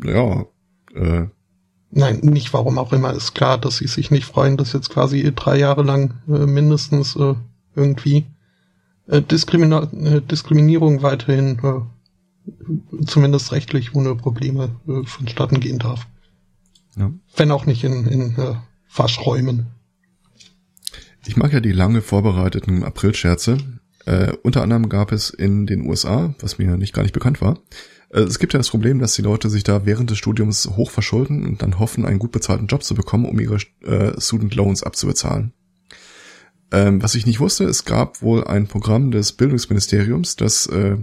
Ja, äh, Nein, nicht warum auch immer. Ist klar, dass sie sich nicht freuen, dass jetzt quasi drei Jahre lang äh, mindestens äh, irgendwie äh, Diskrimina äh, Diskriminierung weiterhin äh, zumindest rechtlich ohne Probleme vonstatten gehen darf. ja. Wenn auch nicht in, in Waschräumen. Ich mag ja die lange vorbereiteten Aprilscherze. Äh, unter anderem gab es in den USA, was mir nicht gar nicht bekannt war, äh, es gibt ja das Problem, dass die Leute sich da während des Studiums hoch verschulden und dann hoffen, einen gut bezahlten Job zu bekommen, um ihre äh, Student Loans abzubezahlen. Ähm, was ich nicht wusste, es gab wohl ein Programm des Bildungsministeriums, das äh,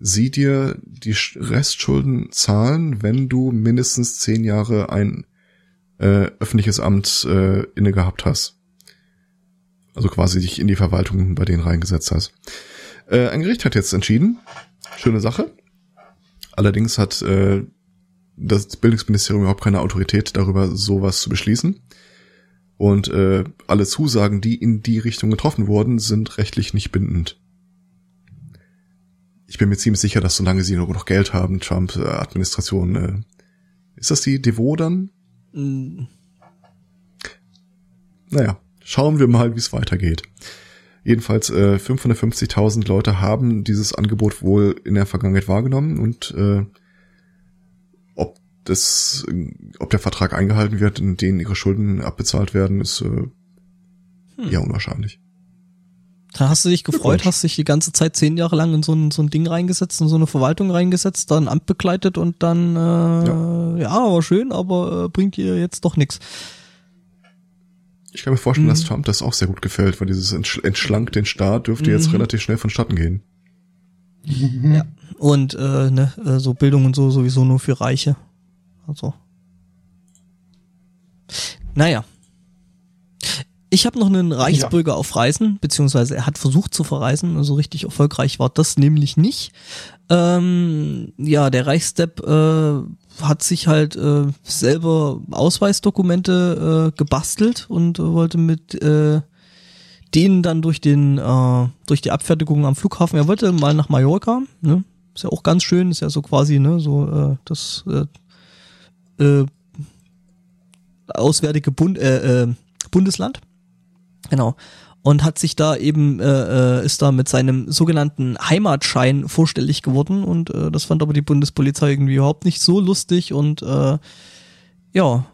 sie dir die Sch- Restschulden zahlen, wenn du mindestens zehn Jahre ein äh, öffentliches Amt äh, inne gehabt hast. Also quasi dich in die Verwaltung bei denen reingesetzt hast. Äh, ein Gericht hat jetzt entschieden, schöne Sache. Allerdings hat äh, das Bildungsministerium überhaupt keine Autorität darüber, sowas zu beschließen. Und äh, alle Zusagen, die in die Richtung getroffen wurden, sind rechtlich nicht bindend. Ich bin mir ziemlich sicher, dass solange sie noch Geld haben, Trump-Administration, äh, ist das die Devo dann? Naja, schauen wir mal, wie es weitergeht. Jedenfalls äh, 550.000 Leute haben dieses Angebot wohl in der Vergangenheit wahrgenommen und äh, ob das, ob der Vertrag eingehalten wird, in denen ihre Schulden abbezahlt werden, ist äh, eher unwahrscheinlich. Da hast du dich gefreut, hast dich die ganze Zeit zehn Jahre lang in so ein, so ein Ding reingesetzt, in so eine Verwaltung reingesetzt, dann Amt begleitet und dann, äh, ja, aber schön, aber äh, bringt dir jetzt doch nichts. Ich kann mir vorstellen, Mhm. dass Trump das auch sehr gut gefällt, weil dieses entsch entschlankt den Staat dürfte jetzt Mhm. relativ schnell vonstatten gehen. Ja. Und äh, ne, äh, so Bildung und so sowieso nur für Reiche. Also. Naja. Ich habe noch einen Reichsbürger auf Reisen, beziehungsweise er hat versucht zu verreisen, also richtig erfolgreich war das nämlich nicht. Ähm, ja, der Reichsdepp äh, hat sich halt äh, selber Ausweisdokumente äh, gebastelt und äh, wollte mit äh, denen dann durch den äh, durch die Abfertigung am Flughafen. Er wollte mal nach Mallorca, ne? Ist ja auch ganz schön, ist ja so quasi ne so äh, das äh, äh, auswärtige Bund, äh, äh, Bundesland. Genau. Und hat sich da eben, äh, äh, ist da mit seinem sogenannten Heimatschein vorstellig geworden und äh, das fand aber die Bundespolizei irgendwie überhaupt nicht so lustig und äh, ja,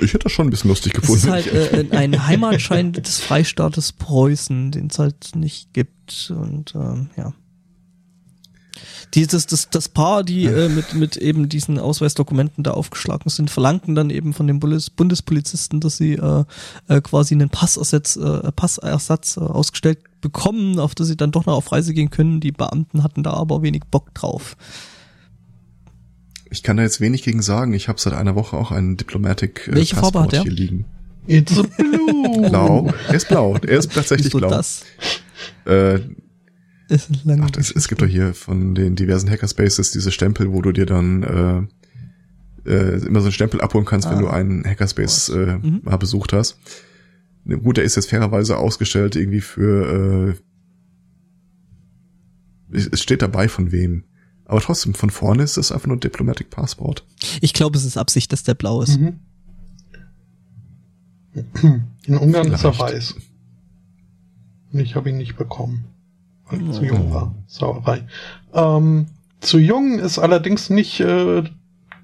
Ich hätte das schon ein bisschen lustig Es gefunden. ist halt äh, ein Heimatschein des Freistaates Preußen, den es halt nicht gibt. Und ähm, ja. Dieses, das, das Paar, die äh, mit, mit eben diesen Ausweisdokumenten da aufgeschlagen sind, verlangten dann eben von den Bundes Bundespolizisten, dass sie äh, äh, quasi einen Passersatz, äh, Passersatz äh, ausgestellt bekommen, auf das sie dann doch noch auf Reise gehen können. Die Beamten hatten da aber wenig Bock drauf. Ich kann da jetzt wenig gegen sagen. Ich habe seit einer Woche auch einen Diplomatic äh, Welche Farbe hat Passport der? hier liegen. It's blue. Blau. Er ist blau. Er ist tatsächlich Wieso blau. das? Äh, Ist eine lange ach, das, es gibt doch hier von den diversen Hackerspaces diese Stempel, wo du dir dann äh, äh, immer so einen Stempel abholen kannst, wenn Ah. du einen Hackerspace äh, Mhm. mal besucht hast. Ne, Gut, der ist jetzt fairerweise ausgestellt irgendwie für äh, es es steht dabei von wem. Aber trotzdem, von vorne ist es einfach nur Diplomatic Passport. Ich glaube, es ist Absicht, dass der blau ist. Mhm. In Ungarn ist er Vielleicht. weiß. Ich habe ihn nicht bekommen. Weil ich zu jung war. Sauerei. Ähm, zu jung ist allerdings nicht äh,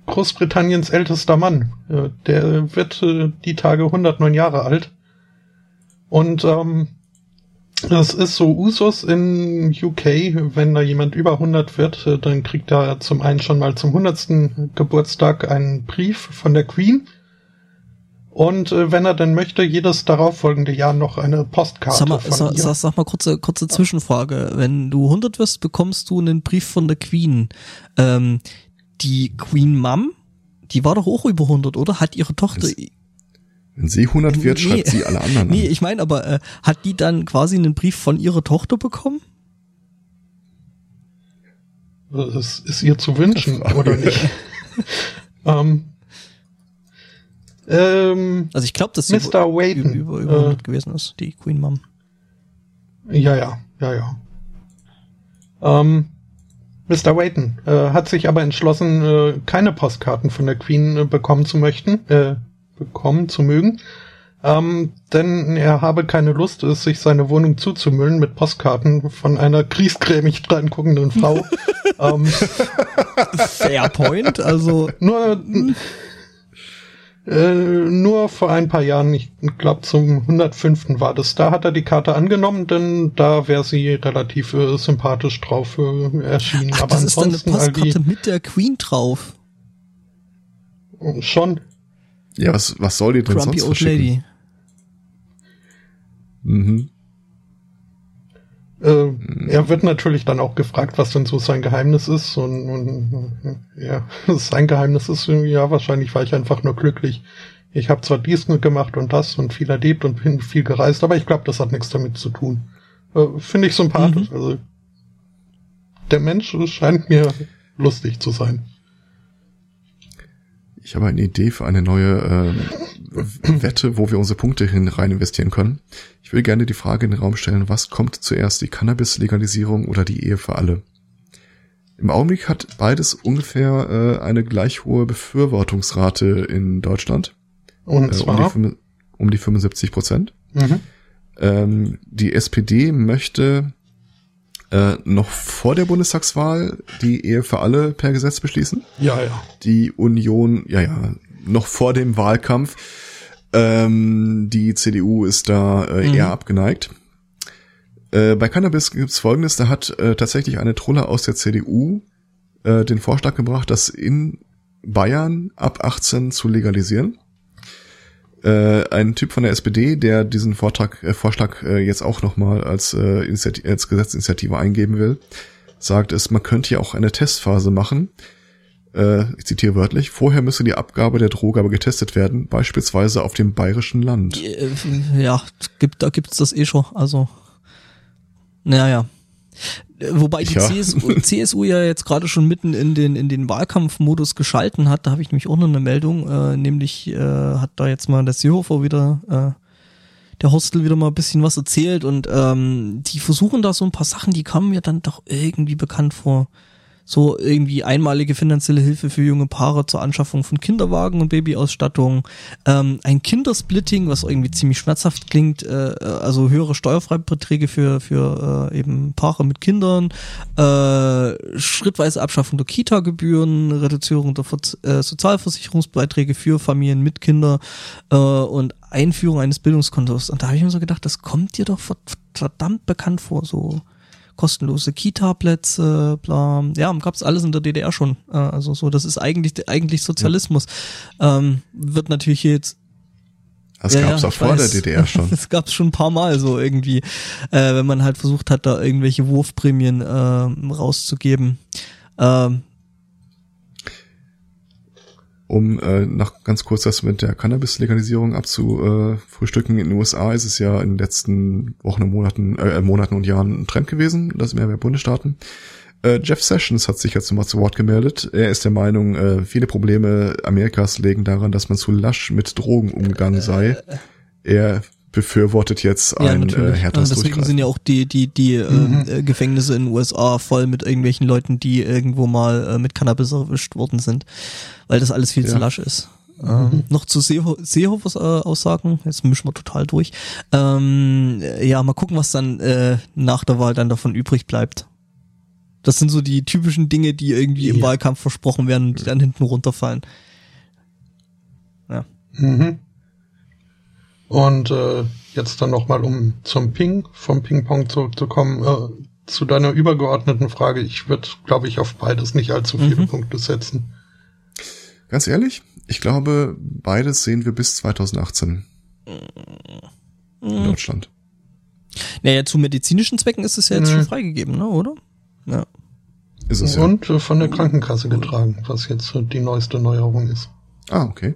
Großbritanniens ältester Mann. Äh, der wird äh, die Tage 109 Jahre alt. Und ähm, das ist so Usus in UK, wenn da jemand über 100 wird, äh, dann kriegt er zum einen schon mal zum 100. Geburtstag einen Brief von der Queen. Und äh, wenn er denn möchte, jedes darauffolgende Jahr noch eine Postkarte Sag mal, von sag, sag, sag mal kurze, kurze Zwischenfrage. Wenn du 100 wirst, bekommst du einen Brief von der Queen. Ähm, die Queen Mom, die war doch auch über 100, oder? Hat ihre Tochter... Das- Wenn sie 100 wird, Nee. schreibt sie alle anderen Nee, an. ich meine aber, äh, hat die dann quasi einen Brief von ihrer Tochter bekommen? Das ist ihr zu wünschen, oder nicht? ähm, ähm, Also ich glaube, dass sie Mr. über, Wayton. über, über 100 gewesen ist, die Queen Mom. Ja, ja, ja, ja. Ähm, Mr. Wayton äh, hat sich aber entschlossen, äh, keine Postkarten von der Queen äh, bekommen zu möchten, äh, bekommen zu mögen. Ähm, denn er habe keine Lust, es sich seine Wohnung zuzumüllen mit Postkarten von einer griesgrämig dran guckenden Frau. ähm, Fair Point, also nur, äh, nur vor ein paar Jahren, ich glaube zum 105. war das, da hat er die Karte angenommen, denn da wäre sie relativ äh, sympathisch drauf äh, erschienen. ach, Aber das ist dann eine ansonsten Postkarte mit der Queen drauf. die, schon. Ja, was, was soll die denn Grumpy sonst Old verschicken? Lady. Mhm. Äh, Er wird natürlich dann auch gefragt, was denn so sein Geheimnis ist. Und, und ja, sein Geheimnis ist, äh, ja, wahrscheinlich war ich einfach nur glücklich. Ich habe zwar dies gemacht und das und viel erlebt und bin viel gereist, aber ich glaube, das hat nichts damit zu tun. Äh, Finde ich sympathisch. Also der Mensch scheint mir lustig zu sein. Ich habe eine Idee für eine neue äh, Wette, wo wir unsere Punkte hin rein investieren können. Ich will gerne die Frage in den Raum stellen, was kommt zuerst, die Cannabis-Legalisierung oder die Ehe für alle? Im Augenblick hat beides ungefähr äh, eine gleich hohe Befürwortungsrate in Deutschland. Und Äh, um, die, zwar, um die 75 Prozent. mhm. Ähm, die SPD möchte äh, noch vor der Bundestagswahl die Ehe für alle per Gesetz beschließen. ja, ja. Die Union, ja, ja, noch vor dem Wahlkampf. Ähm, die CDU ist da äh, Mhm. eher abgeneigt. Äh, bei Cannabis gibt's folgendes, da hat äh, tatsächlich eine Trolle aus der CDU äh, den Vorschlag gebracht, das in Bayern ab 18 zu legalisieren. Äh, ein Typ von der SPD, der diesen Vortrag, äh, Vorschlag äh, jetzt auch nochmal als, äh, Initiative, als Gesetzinitiative eingeben will, sagt es, man könnte ja auch eine Testphase machen. Äh, ich zitiere wörtlich, vorher müsse die Abgabe der Droge aber getestet werden, beispielsweise auf dem bayerischen Land. Äh, Ja, gibt, da gibt's das eh schon. Also, naja. Wobei die Ja. CSU, CSU ja jetzt gerade schon mitten in den, in den Wahlkampfmodus geschalten hat. Da habe ich nämlich auch noch eine Meldung, äh, nämlich äh, hat da jetzt mal der Seehofer wieder, äh, der Hostel wieder mal ein bisschen was erzählt und ähm, die versuchen da so ein paar Sachen, die kamen mir dann doch irgendwie bekannt vor. So irgendwie einmalige finanzielle Hilfe für junge Paare zur Anschaffung von Kinderwagen und Babyausstattung, ähm, ein Kindersplitting, was irgendwie ziemlich schmerzhaft klingt, äh, also höhere Steuerfreibeträge für für äh, eben Paare mit Kindern, äh, schrittweise Abschaffung der Kita-Gebühren, Reduzierung der Ver äh, Sozialversicherungsbeiträge für Familien mit Kindern äh, und Einführung eines Bildungskontos. Und da habe ich mir so gedacht, das kommt dir doch verdammt bekannt vor, so kostenlose Kita-Plätze, bla. Ja, gab's alles in der DDR schon. Äh, also so, das ist eigentlich eigentlich Sozialismus. Ja. Ähm, wird natürlich jetzt das ja, gab's auch vor weiß. der DDR schon. Das gab's schon ein paar Mal so irgendwie, äh, wenn man halt versucht hat, da irgendwelche Wurfprämien äh, rauszugeben. Ähm, um äh, noch ganz kurz das mit der Cannabis-Legalisierung abzufrühstücken. In den USA ist es ja in den letzten Wochen und Monaten, äh, Monaten und Jahren ein Trend gewesen, das mehr mehr Bundesstaaten. Äh, Jeff Sessions hat sich jetzt mal zu Wort gemeldet. Er ist der Meinung, äh, viele Probleme Amerikas legen daran, dass man zu lasch mit Drogen umgegangen sei. Er befürwortet jetzt ja, ein äh, härteres ja, Deswegen sind ja auch die die die mhm. äh, Gefängnisse in den USA voll mit irgendwelchen Leuten, die irgendwo mal äh, mit Cannabis erwischt worden sind, weil das alles viel ja. zu lasch ist. Ähm, mhm. Ähm, noch zu Seeho Seehofers äh, Aussagen, jetzt mischen wir total durch. Ähm, ja, mal gucken, was dann äh, nach der Wahl dann davon übrig bleibt. Das sind so die typischen Dinge, die irgendwie im Wahlkampf versprochen werden und die dann hinten runterfallen. Ja. Mhm. Und äh, jetzt dann nochmal, um zum Ping, vom Ping-Pong zurückzukommen, äh, zu deiner übergeordneten Frage, ich würde, glaube ich, auf beides nicht allzu viele mhm. Punkte setzen. Ganz ehrlich, ich glaube, beides sehen wir bis 2018 mhm. in Deutschland. Naja, zu medizinischen Zwecken ist es ja jetzt mhm. schon freigegeben, ne, oder? Ja. Ist es Und ja. Äh, von der Krankenkasse getragen, was jetzt die neueste Neuerung ist. Ah, okay.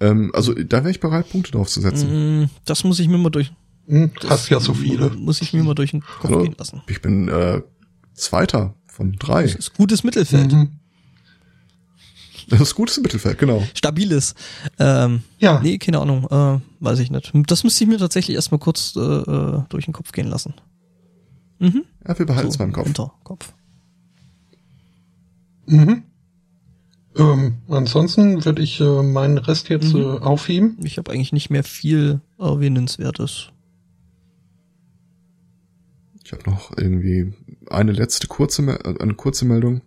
Ähm, also da wäre ich bereit, Punkte drauf zu setzen. Mm, das muss ich mir mal durch. Hm, hast ja so viele. Muss ich mir mal durch den Kopf Hallo, gehen lassen. Ich bin äh, Zweiter von drei. Das ist gutes Mittelfeld. Mhm. Das ist gutes Mittelfeld, genau. Stabiles. Ähm, ja. Nee, keine Ahnung. Äh, weiß ich nicht. Das müsste ich mir tatsächlich erstmal kurz äh, äh, durch den Kopf gehen lassen. Mhm. Ja, wir behalten es so, beim Kopf. Hinterkopf. Mhm. Ähm, ansonsten würde ich äh, meinen Rest jetzt mhm. äh, aufheben. Ich habe eigentlich nicht mehr viel Erwähnenswertes. Ich habe noch irgendwie eine letzte kurze, äh, eine kurze Meldung.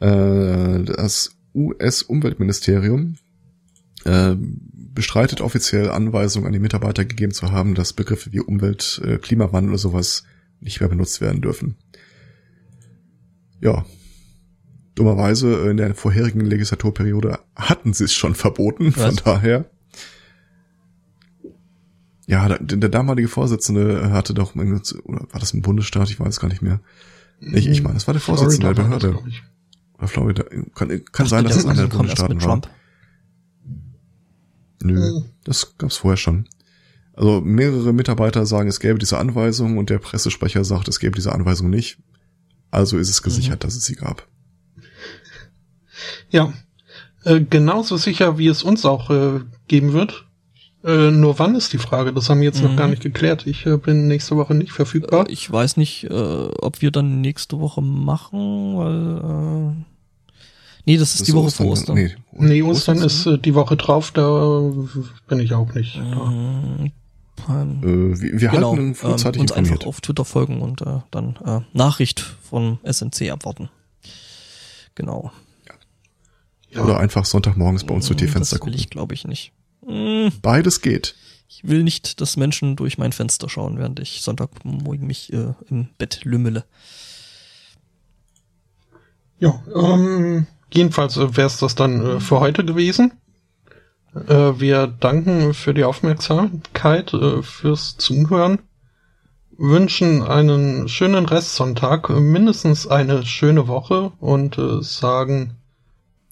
Äh, das US-Umweltministerium äh, bestreitet offiziell Anweisungen an die Mitarbeiter gegeben zu haben, dass Begriffe wie Umwelt, äh, Klimawandel oder sowas nicht mehr benutzt werden dürfen. Ja, Dummerweise in der vorherigen Legislaturperiode hatten sie es schon verboten, Was? von daher. Ja, der, der damalige Vorsitzende hatte doch, oder war das ein Bundesstaat? Ich weiß gar nicht mehr. Ich, ich meine, das war der Vorsitzende der Behörde. Oder Florida. Kann, kann sein, dass es einer der Bundesstaaten war. Nö, das gab's vorher schon. Also mehrere Mitarbeiter sagen, es gäbe diese Anweisung und der Pressesprecher sagt, es gäbe diese Anweisung nicht. Also ist es gesichert, mhm. dass es sie gab. Ja, äh, genauso sicher, wie es uns auch äh, geben wird. Äh, nur wann ist die Frage? Das haben wir jetzt mhm. noch gar nicht geklärt. Ich äh, bin nächste Woche nicht verfügbar. Äh, ich weiß nicht, äh, ob wir dann nächste Woche machen, weil äh, Nee, das ist das die Woche Ostern, vor Ostern. Nee, nee Ostern, Ostern ist äh, die Woche drauf, da bin ich auch nicht. Mhm. Äh, wir, wir genau, halten frühzeitig ähm, uns informiert. einfach auf Twitter folgen und äh, dann äh, Nachricht von SNC abwarten. Genau. Ja. Oder einfach Sonntagmorgens bei uns durch die mm, Fenster gucken. Das will ich, glaube ich, nicht. Mm. Beides geht. Ich will nicht, dass Menschen durch mein Fenster schauen, während ich Sonntagmorgen mich äh, im Bett lümmele. Ja, ähm, jedenfalls äh, wäre es das dann äh, für heute gewesen. Äh, wir danken für die Aufmerksamkeit, äh, fürs Zuhören, wünschen einen schönen Restsonntag, mindestens eine schöne Woche und äh,